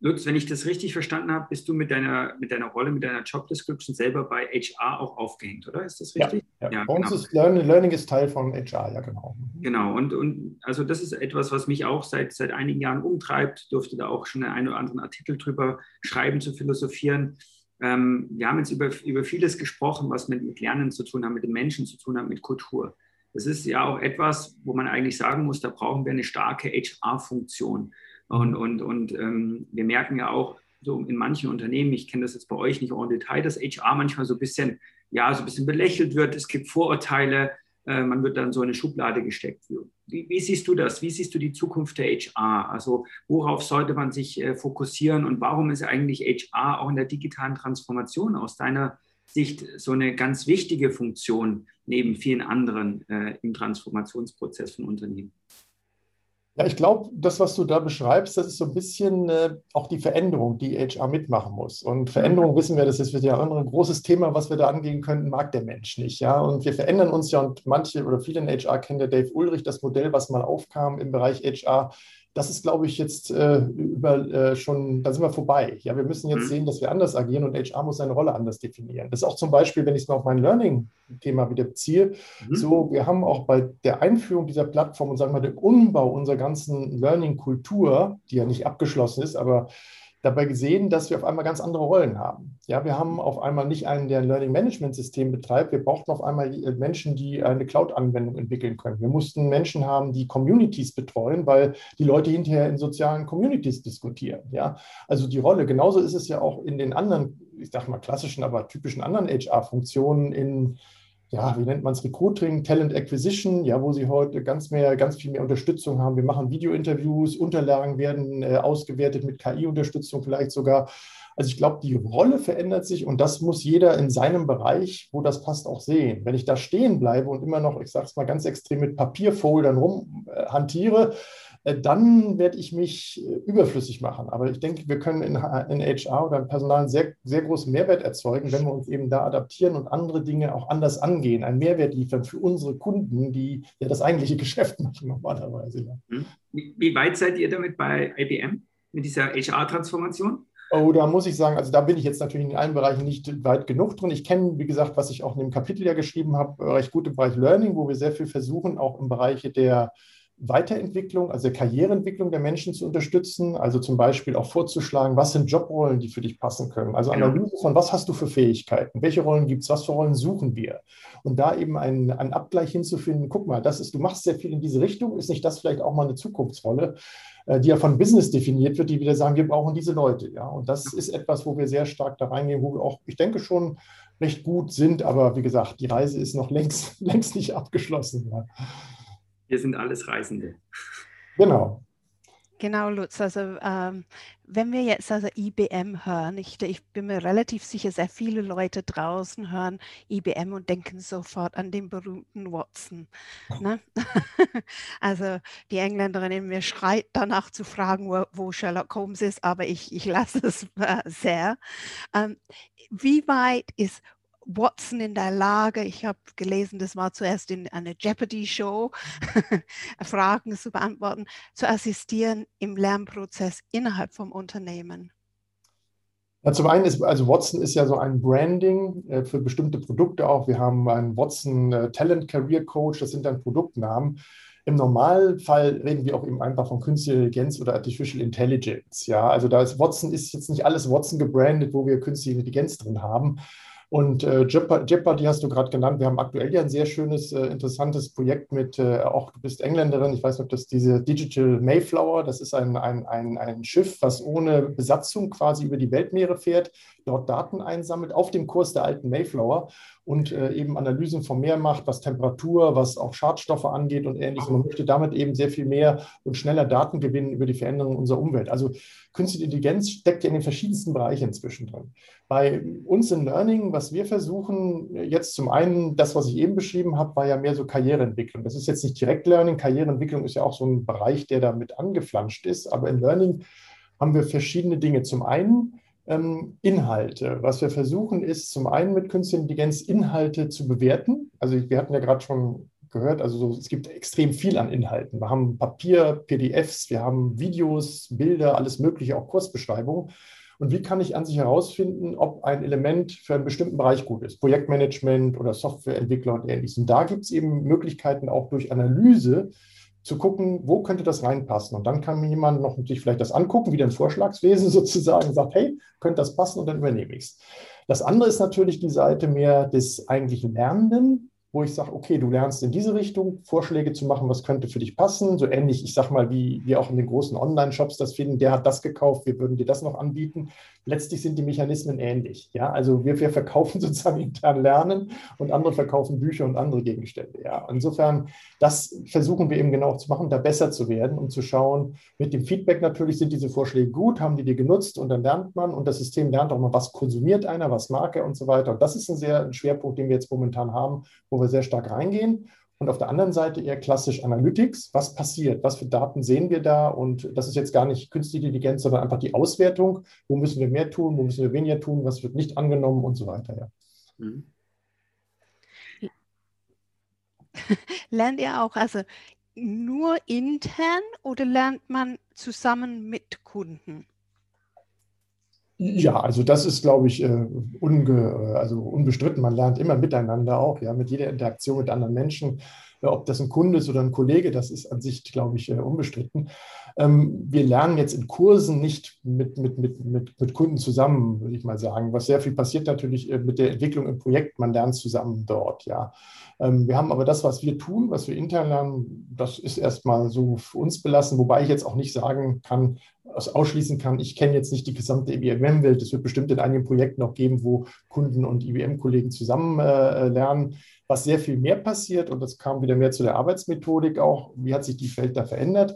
Lutz, wenn ich das richtig verstanden habe, bist du mit deiner, mit deiner Rolle, mit deiner Job Description selber bei HR auch aufgehängt, oder? Ist das richtig? Ja, ja. ja bei uns genau. ist Learning, Learning ist Teil von HR, ja genau. Mhm. Genau, und, und also das ist etwas, was mich auch seit, seit einigen Jahren umtreibt, durfte da auch schon einen oder anderen Artikel drüber schreiben, zu philosophieren. Ähm, wir haben jetzt über, über vieles gesprochen, was mit, mit Lernen zu tun hat, mit den Menschen zu tun hat, mit Kultur. Das ist ja auch etwas, wo man eigentlich sagen muss, da brauchen wir eine starke HR-Funktion. Und, und, und ähm, wir merken ja auch so in manchen Unternehmen, ich kenne das jetzt bei euch nicht en Detail, dass HR manchmal so ein bisschen, ja, so ein bisschen belächelt wird. Es gibt Vorurteile, äh, man wird dann so in eine Schublade gesteckt. Wie, wie, siehst du das? Wie siehst du die Zukunft der HR? Also worauf sollte man sich äh, fokussieren und warum ist eigentlich HR auch in der digitalen Transformation aus deiner Sicht so eine ganz wichtige Funktion neben vielen anderen äh, im Transformationsprozess von Unternehmen? Ja, ich glaube, das, was du da beschreibst, das ist so ein bisschen äh, auch die Veränderung, die HR mitmachen muss. Und Veränderung wissen wir, das ist ja ein großes Thema, was wir da angehen könnten, mag der Mensch nicht. Ja? Und wir verändern uns ja und manche oder viele in HR kennen der Dave Ulrich, das Modell, was mal aufkam im Bereich HR, das ist, glaube ich, jetzt äh, über, äh, schon, da sind wir vorbei. Ja, wir müssen jetzt mhm. sehen, dass wir anders agieren und HR muss seine Rolle anders definieren. Das ist auch zum Beispiel, wenn ich es mal auf mein Learning-Thema wieder beziehe, mhm. so, wir haben auch bei der Einführung dieser Plattform und sagen wir, dem Umbau unserer ganzen Learning-Kultur, die ja nicht abgeschlossen ist, aber dabei gesehen, dass wir auf einmal ganz andere Rollen haben. Ja, wir haben auf einmal nicht einen, der ein Learning Management System betreibt. Wir brauchten auf einmal Menschen, die eine Cloud-Anwendung entwickeln können. Wir mussten Menschen haben, die Communities betreuen, weil die Leute hinterher in sozialen Communities diskutieren. Ja, also die Rolle. Genauso ist es ja auch in den anderen, ich sage mal klassischen, aber typischen anderen HR-Funktionen in ja, wie nennt man es, Recruiting, Talent Acquisition, ja, wo sie heute ganz mehr, ganz viel mehr Unterstützung haben. Wir machen Videointerviews, Unterlagen werden äh, ausgewertet mit KI-Unterstützung vielleicht sogar. Also ich glaube, die Rolle verändert sich und das muss jeder in seinem Bereich, wo das passt, auch sehen. Wenn ich da stehen bleibe und immer noch, ich sage es mal ganz extrem, mit Papierfoldern rumhantiere, äh, dann werde ich mich äh, überflüssig machen. Aber ich denke, wir können in, in HR oder im Personal einen sehr, sehr großen Mehrwert erzeugen, wenn wir uns eben da adaptieren und andere Dinge auch anders angehen, einen Mehrwert liefern für unsere Kunden, die ja das eigentliche Geschäft machen normalerweise. Hm. Wie weit seid ihr damit bei IBM mit dieser HR-Transformation? Oh, da muss ich sagen, also da bin ich jetzt natürlich in allen Bereichen nicht weit genug drin. Ich kenne, wie gesagt, was ich auch in dem Kapitel ja geschrieben habe, recht gut im Bereich Learning, wo wir sehr viel versuchen, auch im Bereich der Weiterentwicklung, also der Karriereentwicklung der Menschen zu unterstützen, also zum Beispiel auch vorzuschlagen, was sind Jobrollen, die für dich passen können. Also genau. Analyse von, was hast du für Fähigkeiten, welche Rollen gibt es, was für Rollen suchen wir. Und da eben einen, einen Abgleich hinzufinden, guck mal, das ist, du machst sehr viel in diese Richtung, ist nicht das vielleicht auch mal eine Zukunftsrolle, äh, die ja von Business definiert wird, die wieder sagen, wir brauchen diese Leute. Ja? Und das ist etwas, wo wir sehr stark da reingehen, wo wir auch, ich denke schon, recht gut sind, aber wie gesagt, die Reise ist noch längst, längst nicht abgeschlossen. Ja. Wir sind alles Reisende. Genau. Genau, Lutz. Also ähm, wenn wir jetzt also IBM hören, ich, ich, bin mir relativ sicher, sehr viele Leute draußen hören IBM und denken sofort an den berühmten Watson. Ne? also die Engländerin in mir schreit danach zu fragen, wo, wo Sherlock Holmes ist, aber ich, ich lasse es äh, sehr. Ähm, wie weit ist Watson in der Lage, ich habe gelesen, das war zuerst in einer Jeopardy-Show, Fragen zu beantworten, zu assistieren im Lernprozess innerhalb vom Unternehmen? Ja, zum einen ist, also Watson ist ja so ein Branding äh, für bestimmte Produkte auch. Wir haben einen Watson äh, Talent Career Coach, das sind dann Produktnamen. Im Normalfall reden wir auch eben einfach von künstlicher Intelligenz oder Artificial Intelligence. Ja, also da ist Watson ist jetzt nicht alles Watson gebrandet, wo wir künstliche Intelligenz drin haben, und äh, Jeopardy hast du gerade genannt. Wir haben aktuell ja ein sehr schönes, äh, interessantes Projekt mit, äh, auch du bist Engländerin, ich weiß nicht, ob das diese Digital Mayflower, das ist ein, ein, ein, ein Schiff, was ohne Besatzung quasi über die Weltmeere fährt, dort Daten einsammelt auf dem Kurs der alten Mayflower und äh, eben Analysen vom Meer macht, was Temperatur, was auch Schadstoffe angeht und ähnliches. Man möchte damit eben sehr viel mehr und schneller Daten gewinnen über die Veränderung unserer Umwelt. Also künstliche Intelligenz steckt ja in den verschiedensten Bereichen inzwischen drin. Bei uns in Learning, was wir versuchen, jetzt zum einen, das, was ich eben beschrieben habe, war ja mehr so Karriereentwicklung. Das ist jetzt nicht direkt Learning. Karriereentwicklung ist ja auch so ein Bereich, der damit angeflanscht ist. Aber in Learning haben wir verschiedene Dinge. Zum einen ähm, Inhalte. Was wir versuchen, ist zum einen mit künstlicher Intelligenz Inhalte zu bewerten. Also wir hatten ja gerade schon gehört, also so, es gibt extrem viel an Inhalten. Wir haben Papier, PDFs, wir haben Videos, Bilder, alles Mögliche, auch Kursbeschreibungen. Und wie kann ich an sich herausfinden, ob ein Element für einen bestimmten Bereich gut ist? Projektmanagement oder Softwareentwickler und ähnliches. Und da gibt es eben Möglichkeiten auch durch Analyse, zu gucken, wo könnte das reinpassen. Und dann kann mir jemand noch sich vielleicht das angucken, wie ein Vorschlagswesen sozusagen sagt, hey, könnte das passen und dann übernehme ich es. Das andere ist natürlich die Seite mehr des eigentlichen Lernenden wo ich sage, okay, du lernst in diese Richtung Vorschläge zu machen, was könnte für dich passen. So ähnlich, ich sage mal, wie wir auch in den großen Online-Shops das finden, der hat das gekauft, wir würden dir das noch anbieten. Letztlich sind die Mechanismen ähnlich. Ja, also wir, wir verkaufen sozusagen intern Lernen und andere verkaufen Bücher und andere Gegenstände. Ja, insofern, das versuchen wir eben genau zu machen, da besser zu werden und zu schauen, mit dem Feedback natürlich sind diese Vorschläge gut, haben die die genutzt und dann lernt man und das System lernt auch mal, was konsumiert einer, was mag er und so weiter. Und das ist ein sehr ein Schwerpunkt, den wir jetzt momentan haben, wo wir sehr stark reingehen. Und auf der anderen Seite eher klassisch Analytics. Was passiert? Was für Daten sehen wir da? Und das ist jetzt gar nicht künstliche Intelligenz, sondern einfach die Auswertung. Wo müssen wir mehr tun? Wo müssen wir weniger tun? Was wird nicht angenommen und so weiter? Ja. Mhm. Lernt ihr auch also nur intern oder lernt man zusammen mit Kunden? Ja, also das ist, glaube ich, äh, unge, also unbestritten. Man lernt immer miteinander auch, ja, mit jeder Interaktion mit anderen Menschen. Ob das ein Kunde ist oder ein Kollege, das ist an sich, glaube ich, äh, unbestritten. Ähm, wir lernen jetzt in Kursen nicht mit, mit, mit, mit, mit Kunden zusammen, würde ich mal sagen. Was sehr viel passiert natürlich äh, mit der Entwicklung im Projekt, man lernt zusammen dort, ja. Ähm, wir haben aber das, was wir tun, was wir intern lernen, das ist erstmal so für uns belassen, wobei ich jetzt auch nicht sagen kann, ausschließen kann, ich kenne jetzt nicht die gesamte IBM-Welt. Es wird bestimmt in einigen Projekten auch geben, wo Kunden und IBM-Kollegen zusammen äh, lernen, was sehr viel mehr passiert. Und das kam wieder mehr zu der Arbeitsmethodik auch. Wie hat sich die Welt da verändert?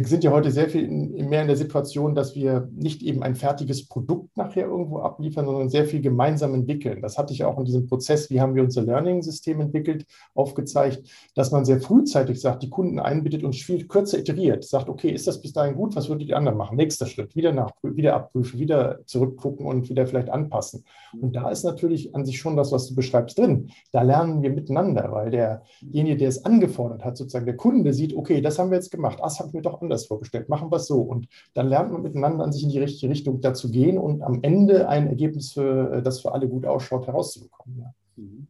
Wir sind ja heute sehr viel in, mehr in der Situation, dass wir nicht eben ein fertiges Produkt nachher irgendwo abliefern, sondern sehr viel gemeinsam entwickeln. Das hatte ich auch in diesem Prozess, wie haben wir unser Learning-System entwickelt, aufgezeigt, dass man sehr frühzeitig sagt, die Kunden einbittet und viel kürzer iteriert, sagt, okay, ist das bis dahin gut, was würdet die anderen machen? Nächster Schritt, wieder nachprüfen, wieder abprüfen, wieder zurückgucken und wieder vielleicht anpassen. Und da ist natürlich an sich schon das, was du beschreibst, drin. Da lernen wir miteinander, weil derjenige, der es angefordert hat, sozusagen der Kunde sieht, okay, das haben wir jetzt gemacht, das haben wir doch anders vorgestellt, machen wir es so. Und dann lernt man miteinander an sich in die richtige Richtung dazu gehen und am Ende ein Ergebnis, für, äh, das für alle gut ausschaut, herauszubekommen. Ja. Mhm.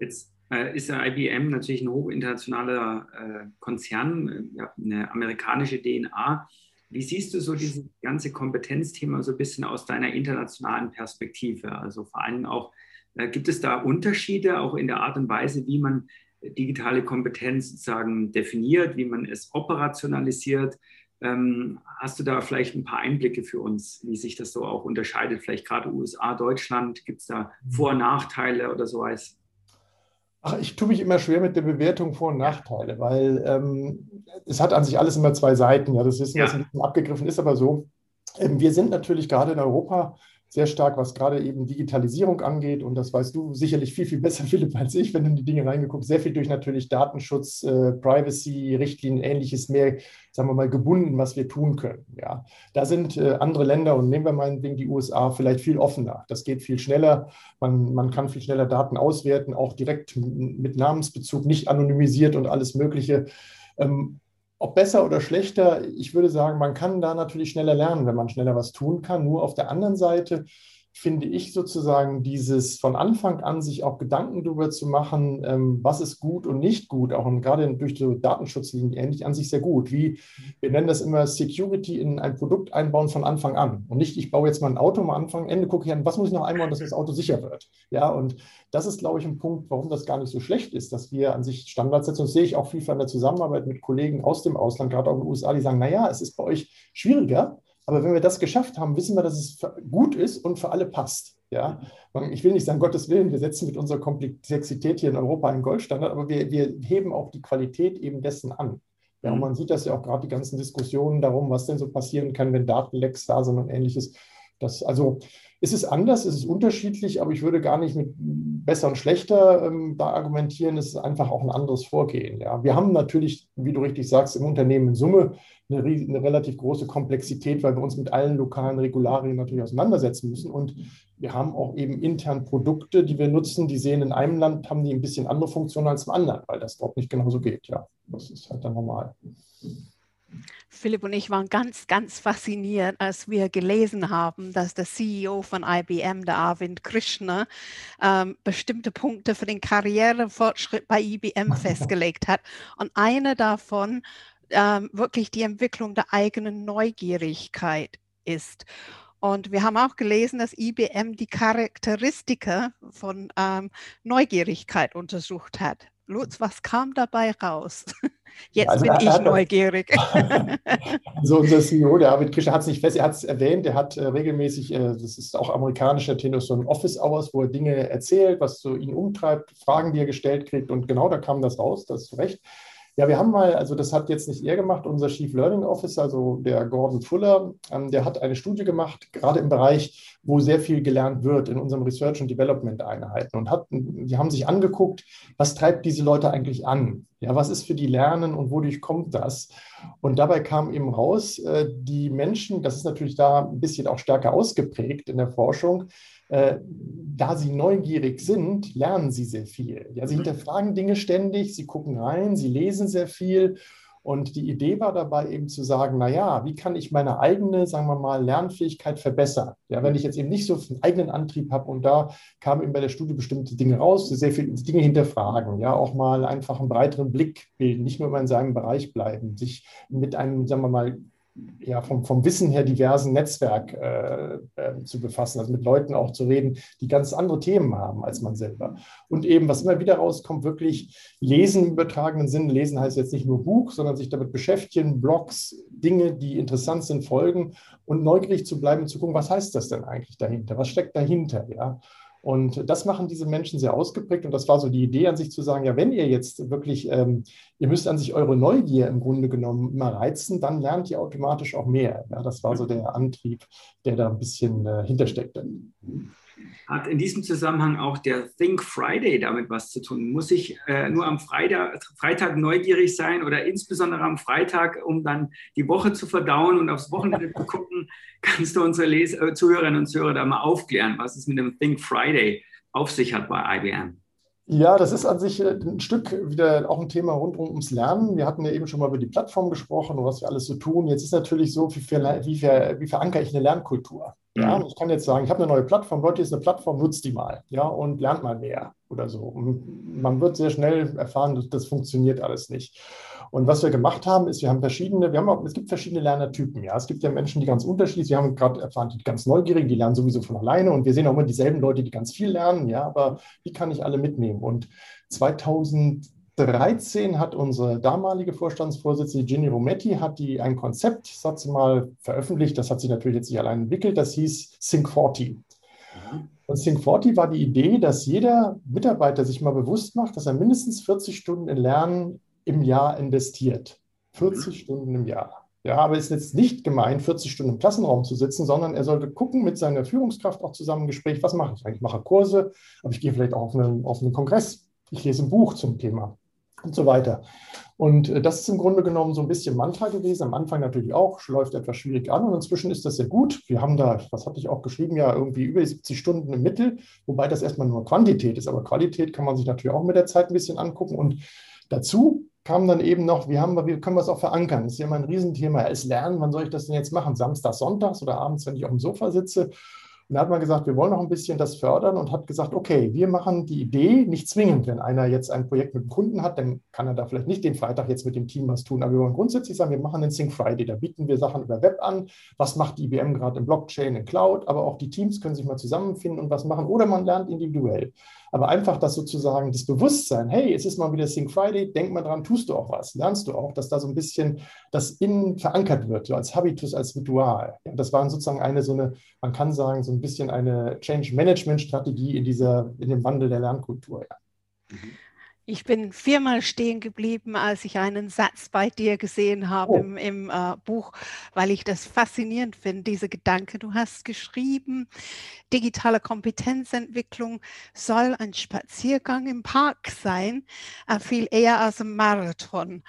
Jetzt äh, ist der IBM natürlich ein hochinternationaler äh, Konzern, eine amerikanische DNA. Wie siehst du so dieses ganze Kompetenzthema so ein bisschen aus deiner internationalen Perspektive? Also vor allem auch, gibt es da Unterschiede auch in der Art und Weise, wie man digitale Kompetenz sozusagen definiert, wie man es operationalisiert? Ähm, hast du da vielleicht ein paar Einblicke für uns, wie sich das so auch unterscheidet? Vielleicht gerade USA, Deutschland, gibt es da Vor- und Nachteile oder sowas? Ach, ich tue mich immer schwer mit der Bewertung Vor- und Nachteile, weil ähm, es hat an sich alles immer zwei Seiten. Ja, das wissen, ja. was ein bisschen abgegriffen ist, aber so. Ähm, wir sind natürlich gerade in Europa sehr stark, was gerade eben Digitalisierung angeht. Und das weißt du sicherlich viel, viel besser, Philipp, als ich, wenn du in die Dinge reingeguckt Sehr viel durch natürlich Datenschutz, äh, Privacy, Richtlinien, ähnliches mehr, sagen wir mal, gebunden, was wir tun können. Ja, da sind äh, andere Länder und nehmen wir meinetwegen die USA vielleicht viel offener. Das geht viel schneller. Man, man kann viel schneller Daten auswerten, auch direkt mit Namensbezug, nicht anonymisiert und alles Mögliche. Ähm, ob besser oder schlechter, ich würde sagen, man kann da natürlich schneller lernen, wenn man schneller was tun kann. Nur auf der anderen Seite finde ich sozusagen dieses von Anfang an sich auch Gedanken darüber zu machen, ähm, was ist gut und nicht gut, auch gerade durch die Datenschutzlinien ähnlich an sich sehr gut. Wie wir nennen das immer Security in ein Produkt einbauen von Anfang an und nicht, ich baue jetzt mal ein Auto am Anfang, Ende gucke ich an, was muss ich noch einbauen, dass das Auto sicher wird. Ja, und das ist, glaube ich, ein Punkt, warum das gar nicht so schlecht ist, dass wir an sich Standards setzen. Das sehe ich auch viel von der Zusammenarbeit mit Kollegen aus dem Ausland, gerade auch in den USA, die sagen, naja, es ist bei euch schwieriger, aber wenn wir das geschafft haben, wissen wir, dass es gut ist und für alle passt. Ja? Ich will nicht sagen, Gottes Willen, wir setzen mit unserer Komplexität hier in Europa einen Goldstandard, aber wir, wir heben auch die Qualität eben dessen an. Ja, und mhm. man sieht das ja auch gerade die ganzen Diskussionen darum, was denn so passieren kann, wenn Datenlecks da sind und ähnliches. Das, also es ist anders, es ist unterschiedlich, aber ich würde gar nicht mit besser und schlechter ähm, da argumentieren. Es ist einfach auch ein anderes Vorgehen. Ja. Wir haben natürlich, wie du richtig sagst, im Unternehmen in Summe eine, eine, relativ große Komplexität, weil wir uns mit allen lokalen Regularien natürlich auseinandersetzen müssen. Und wir haben auch eben intern Produkte, die wir nutzen, die sehen in einem Land, haben die ein bisschen andere Funktionen als im anderen, weil das dort nicht genauso geht. Ja, das ist halt dann normal. Philipp und ich waren ganz, ganz fasziniert, als wir gelesen haben, dass der CEO von IBM, der Arvind Krishna, ähm, bestimmte Punkte für den Karrierefortschritt bei IBM festgelegt hat. Und eine davon ähm, wirklich die Entwicklung der eigenen Neugierigkeit ist. Und wir haben auch gelesen, dass IBM die Charakteristika von ähm, Neugierigkeit untersucht hat. Lutz, was kam dabei raus? Jetzt also bin ich hat, neugierig. so unser CEO, der David Krischer, hat es nicht fest, er hat es erwähnt, er hat äh, regelmäßig, äh, das ist auch amerikanischer Tenor, so ein Office Hours, wo er Dinge erzählt, was so ihn umtreibt, Fragen, die er gestellt kriegt und genau da kam das raus, das ist recht. Ja, wir haben mal, also das hat jetzt nicht er gemacht, unser Chief Learning Officer, also der Gordon Fuller, ähm, der hat eine Studie gemacht, gerade im Bereich, wo sehr viel gelernt wird in unserem Research and Development Einheiten und hat, die haben sich angeguckt, was treibt diese Leute eigentlich an? Ja, was ist für die Lernen und wodurch kommt das? Und dabei kam eben raus, äh, die Menschen, das ist natürlich da ein bisschen auch stärker ausgeprägt in der Forschung, da sie neugierig sind, lernen sie sehr viel. Ja, sie mhm. hinterfragen Dinge ständig, sie gucken rein, sie lesen sehr viel. Und die Idee war dabei eben zu sagen, naja, wie kann ich meine eigene, sagen wir mal, Lernfähigkeit verbessern? Ja, wenn ich jetzt eben nicht so einen eigenen Antrieb habe und da kamen eben bei der Studie bestimmte Dinge raus, sehr viele Dinge hinterfragen, ja, auch mal einfach einen breiteren Blick bilden, nicht nur immer in seinem Bereich bleiben, sich mit einem, sagen wir mal, ja, vom, vom Wissen her diversen Netzwerk äh, äh, zu befassen, also mit Leuten auch zu reden, die ganz andere Themen haben als man selber. Und eben, was immer wieder rauskommt, wirklich lesen im übertragenen Sinn. Lesen heißt jetzt nicht nur Buch, sondern sich damit beschäftigen, Blogs, Dinge, die interessant sind, folgen und neugierig zu bleiben, zu gucken, was heißt das denn eigentlich dahinter? Was steckt dahinter? Ja? Und das machen diese Menschen sehr ausgeprägt. Und das war so die Idee an sich zu sagen, ja, wenn ihr jetzt wirklich, ähm, ihr müsst an sich eure Neugier im Grunde genommen immer reizen, dann lernt ihr automatisch auch mehr. Ja, das war so der Antrieb, der da ein bisschen äh, hintersteckte. Hat in diesem Zusammenhang auch der Think Friday damit was zu tun? Muss ich äh, nur am Freitag, Freitag neugierig sein oder insbesondere am Freitag, um dann die Woche zu verdauen und aufs Wochenende zu gucken? Kannst du unsere Les äh, Zuhörerinnen und Zuhörer da mal aufklären, was es mit dem Think Friday auf sich hat bei IBM? Ja, das ist an sich äh, ein Stück wieder auch ein Thema rund ums Lernen. Wir hatten ja eben schon mal über die Plattform gesprochen und was wir alles so tun. Jetzt ist natürlich so, wie, ver, wie, ver, wie verankere ich eine Lernkultur? Ja, mhm. ich kann jetzt sagen, ich habe eine neue Plattform, Leute, ist eine Plattform, nutzt die mal, ja, und lernt mal mehr oder so. Und man wird sehr schnell erfahren, das, das funktioniert alles nicht. Und was wir gemacht haben, ist, wir haben verschiedene, wir haben auch, es gibt verschiedene Lernertypen. Ja, es gibt ja Menschen, die ganz unterschiedlich, wir haben gerade erfahren, die ganz neugierigen, die lernen sowieso von alleine und wir sehen auch immer dieselben Leute, die ganz viel lernen. Ja, aber wie kann ich alle mitnehmen? Und 2013 hat unsere damalige Vorstandsvorsitzende Ginny Rometti hat die ein Konzept, Satz mal veröffentlicht. Das hat sie natürlich jetzt nicht allein entwickelt. Das hieß Think 40. Und Think 40 war die Idee, dass jeder Mitarbeiter sich mal bewusst macht, dass er mindestens 40 Stunden in Lernen im Jahr investiert. 40 Stunden im Jahr. Ja, aber es ist jetzt nicht gemeint, 40 Stunden im Klassenraum zu sitzen, sondern er sollte gucken mit seiner Führungskraft auch zusammen ein Gespräch, was mache ich eigentlich? Ich mache Kurse, aber ich gehe vielleicht auch auf einen, auf einen Kongress. Ich lese ein Buch zum Thema und so weiter. Und äh, das ist im Grunde genommen so ein bisschen Mantra gewesen. Am Anfang natürlich auch, läuft etwas schwierig an und inzwischen ist das sehr gut. Wir haben da, was hatte ich auch geschrieben, ja irgendwie über 70 Stunden im Mittel, wobei das erstmal nur Quantität ist. Aber Qualität kann man sich natürlich auch mit der Zeit ein bisschen angucken. Und dazu kam dann eben noch, wie, haben wir, wie können wir es auch verankern? Das ist ja immer ein Riesenthema. Es lernen, wann soll ich das denn jetzt machen? Samstags, sonntags oder abends, wenn ich auf dem Sofa sitze? Und da hat man gesagt, wir wollen noch ein bisschen das fördern und hat gesagt, okay, wir machen die Idee nicht zwingend. Wenn einer jetzt ein Projekt mit einem Kunden hat, dann kann er da vielleicht nicht den Freitag jetzt mit dem Team was tun. Aber wir wollen grundsätzlich sagen, wir machen den Sync Friday. Da bieten wir Sachen über Web an. Was macht die IBM gerade in Blockchain, in Cloud? Aber auch die Teams können sich mal zusammenfinden und was machen. Oder man lernt individuell. Aber einfach das sozusagen, das Bewusstsein, hey, es ist mal wieder Sync Friday, denk mal dran, tust du auch was, lernst du auch, dass da so ein bisschen das innen verankert wird, so als Habitus, als Ritual. Ja, das war sozusagen eine so eine, man kann sagen, so ein bisschen eine Change-Management-Strategie in dieser, in dem Wandel der Lernkultur. Ja. Mhm. Ich bin viermal stehen geblieben, als ich einen Satz bei dir gesehen habe oh. im, im äh, Buch, weil ich das faszinierend finde, diese Gedanke. Du hast geschrieben, digitale Kompetenzentwicklung soll ein Spaziergang im Park sein, äh, viel eher als ein Marathon.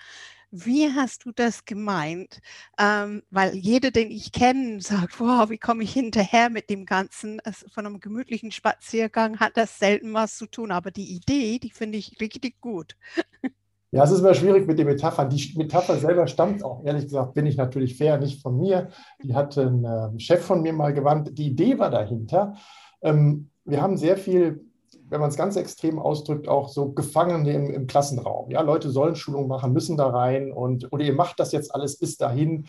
Wie hast du das gemeint? Ähm, weil jeder, den ich kenne, sagt, wow, wie komme ich hinterher mit dem Ganzen? Also von einem gemütlichen Spaziergang hat das selten was zu tun, aber die Idee, die finde ich richtig gut. Ja, es ist immer schwierig mit den Metaphern. Die Metapher selber stammt auch, ehrlich gesagt, bin ich natürlich fair, nicht von mir. Die hat ein äh, Chef von mir mal gewandt. Die Idee war dahinter. Ähm, wir haben sehr viel wenn man es ganz extrem ausdrückt, auch so Gefangene im, im, Klassenraum. Ja, Leute sollen Schulung machen, müssen da rein und oder ihr macht das jetzt alles bis dahin.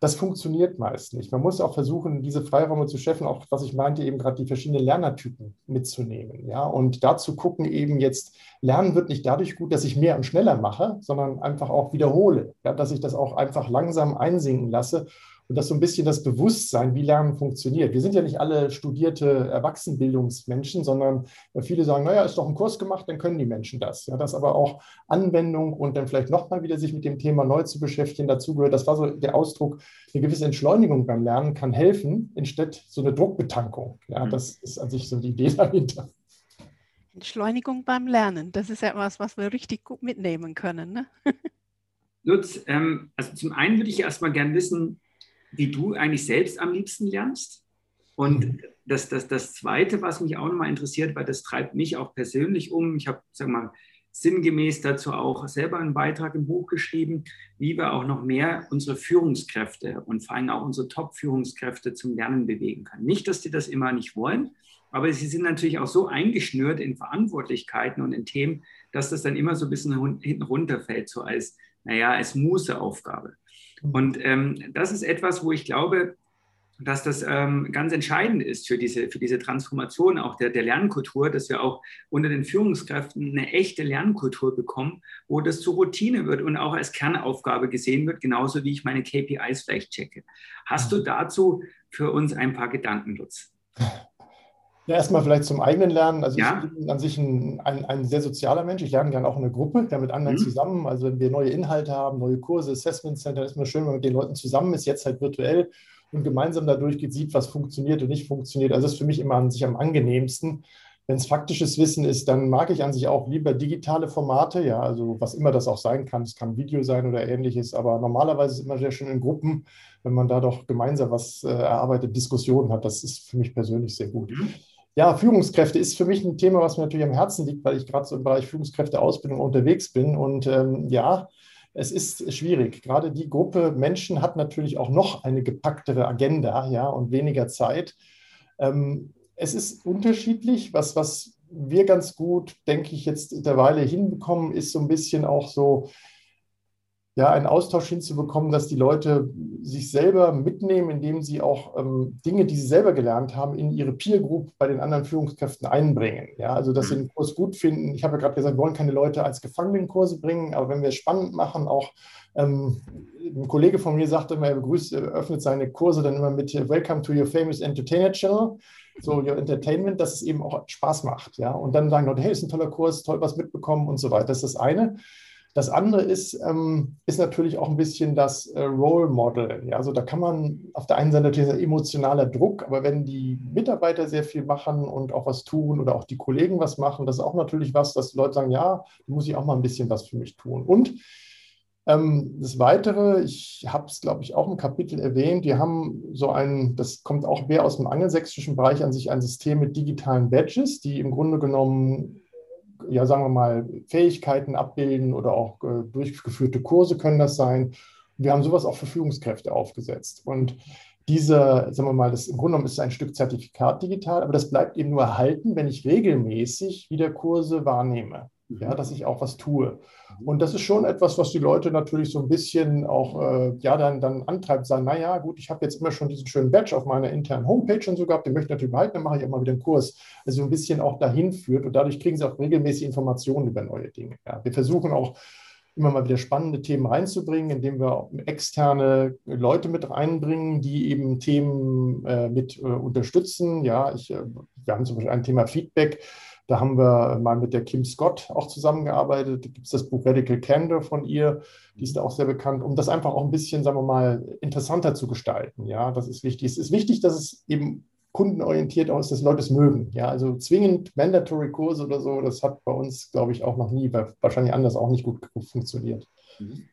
Das funktioniert meist nicht. Man muss auch versuchen, diese Freiräume zu schaffen, auch was ich meinte, eben gerade die verschiedenen Lernertypen mitzunehmen. Ja, und dazu gucken eben jetzt, Lernen wird nicht dadurch gut, dass ich mehr und schneller mache, sondern einfach auch wiederhole. Ja, dass ich das auch einfach langsam einsinken lasse und das so ein bisschen das Bewusstsein, wie Lernen funktioniert. Wir sind ja nicht alle studierte Erwachsenenbildungsmenschen, sondern viele sagen, naja, ist doch ein Kurs gemacht, dann können die Menschen das. Ja, dass aber auch Anwendung und dann vielleicht nochmal wieder sich mit dem Thema neu zu beschäftigen dazugehört. Das war so der Ausdruck, eine gewisse Entschleunigung beim Lernen kann helfen, anstatt so eine Druckbetankung. Ja, mhm. das ist an sich so die Idee dahinter. Entschleunigung beim Lernen, das ist ja etwas, was wir richtig gut mitnehmen können. Ne? Lutz, ähm, also zum einen würde ich erstmal gerne wissen, wie du eigentlich selbst am liebsten lernst. Und mhm. das, das, das Zweite, was mich auch nochmal interessiert, weil das treibt mich auch persönlich um, ich habe, sag mal, sinngemäß dazu auch selber einen Beitrag im Buch geschrieben, wie wir auch noch mehr unsere Führungskräfte und vor allem auch unsere Top-Führungskräfte zum Lernen bewegen können. Nicht, dass die das immer nicht wollen, aber sie sind natürlich auch so eingeschnürt in Verantwortlichkeiten und in Themen, dass das dann immer so ein bisschen hinten runterfällt, so als, naja, als Mußeaufgabe. Und ähm, das ist etwas, wo ich glaube, dass das ähm, ganz entscheidend ist für diese, für diese Transformation auch der, der Lernkultur, dass wir auch unter den Führungskräften eine echte Lernkultur bekommen, wo das zur Routine wird und auch als Kernaufgabe gesehen wird, genauso wie ich meine KPIs vielleicht checke. Hast du dazu für uns ein paar Gedanken, Lutz? Ja, erstmal vielleicht zum eigenen Lernen. Also ja. ich bin an sich ein, ein, ein, sehr sozialer Mensch. Ich lerne gerne auch in einer Gruppe, ja, mit anderen mhm. zusammen. Also wenn wir neue Inhalte haben, neue Kurse, Assessment Center, ist mir schön, wenn man mit den Leuten zusammen ist, jetzt halt virtuell und gemeinsam dadurch geht, sieht, was funktioniert und nicht funktioniert. Also das ist für mich immer an sich am angenehmsten. Wenn es faktisches Wissen ist, dann mag ich an sich auch lieber digitale Formate, ja, also was immer das auch sein kann. Es kann Video sein oder ähnliches, aber normalerweise ist es immer sehr schön in Gruppen, wenn man da doch gemeinsam was äh, erarbeitet, Diskussionen hat. Das ist für mich persönlich sehr gut. Mhm. Ja, Führungskräfte ist für mich ein Thema, was mir natürlich am Herzen liegt, weil ich gerade so im Bereich Führungskräfteausbildung unterwegs bin. Und ähm, ja, es ist schwierig. Gerade die Gruppe Menschen hat natürlich auch noch eine gepacktere Agenda ja, und weniger Zeit. Ähm, es ist unterschiedlich. Was, was wir ganz gut, denke ich, jetzt derweile hinbekommen, ist so ein bisschen auch so ja, einen Austausch hinzubekommen, dass die Leute sich selber mitnehmen, indem sie auch ähm, Dinge, die sie selber gelernt haben, in ihre Peer Group bei den anderen Führungskräften einbringen. Ja, also dass sie den Kurs gut finden. Ich habe ja gerade gesagt, wir wollen keine Leute als Gefangene in Kurse bringen, aber wenn wir es spannend machen, auch ähm, ein Kollege von mir sagte immer, er begrüßt, er öffnet seine Kurse dann immer mit Welcome to your famous Entertainer Channel so your Entertainment, dass es eben auch Spaß macht. Ja? Und dann sagen Leute, hey, ist ein toller Kurs, toll was mitbekommen und so weiter. Das ist das eine. Das andere ist, ähm, ist natürlich auch ein bisschen das äh, Role Model. Ja? Also da kann man auf der einen Seite natürlich ein emotionaler Druck, aber wenn die Mitarbeiter sehr viel machen und auch was tun oder auch die Kollegen was machen, das ist auch natürlich was, dass Leute sagen, ja, muss ich auch mal ein bisschen was für mich tun. Und ähm, das Weitere, ich habe es, glaube ich, auch im Kapitel erwähnt, wir haben so ein, das kommt auch mehr aus dem angelsächsischen Bereich an sich, ein System mit digitalen Badges, die im Grunde genommen ja, sagen wir mal, Fähigkeiten abbilden oder auch äh, durchgeführte Kurse können das sein. Wir haben sowas auch für Führungskräfte aufgesetzt. Und diese, sagen wir mal, das im Grunde genommen ist ein Stück Zertifikat digital, aber das bleibt eben nur erhalten, wenn ich regelmäßig wieder Kurse wahrnehme ja, dass ich auch was tue. Und das ist schon etwas, was die Leute natürlich so ein bisschen auch äh, ja, dann, dann antreibt, sagen, naja, gut, ich habe jetzt immer schon diesen schönen Badge auf meiner internen Homepage und so gehabt, den möchte ich natürlich behalten, dann mache ich immer wieder einen Kurs. Also ein bisschen auch dahin führt und dadurch kriegen sie auch regelmäßig Informationen über neue Dinge. Ja. Wir versuchen auch immer mal wieder spannende Themen reinzubringen, indem wir externe Leute mit reinbringen, die eben Themen äh, mit äh, unterstützen. Ja, ich, äh, wir haben zum Beispiel ein Thema Feedback da haben wir mal mit der Kim Scott auch zusammengearbeitet. Da gibt es das Buch Radical Candor von ihr, die ist auch sehr bekannt, um das einfach auch ein bisschen, sagen wir mal, interessanter zu gestalten. Ja, das ist wichtig. Es ist wichtig, dass es eben kundenorientiert ist, dass Leute es mögen. Ja, also zwingend Mandatory Kurse oder so, das hat bei uns, glaube ich, auch noch nie, wahrscheinlich anders auch nicht gut funktioniert. Mhm.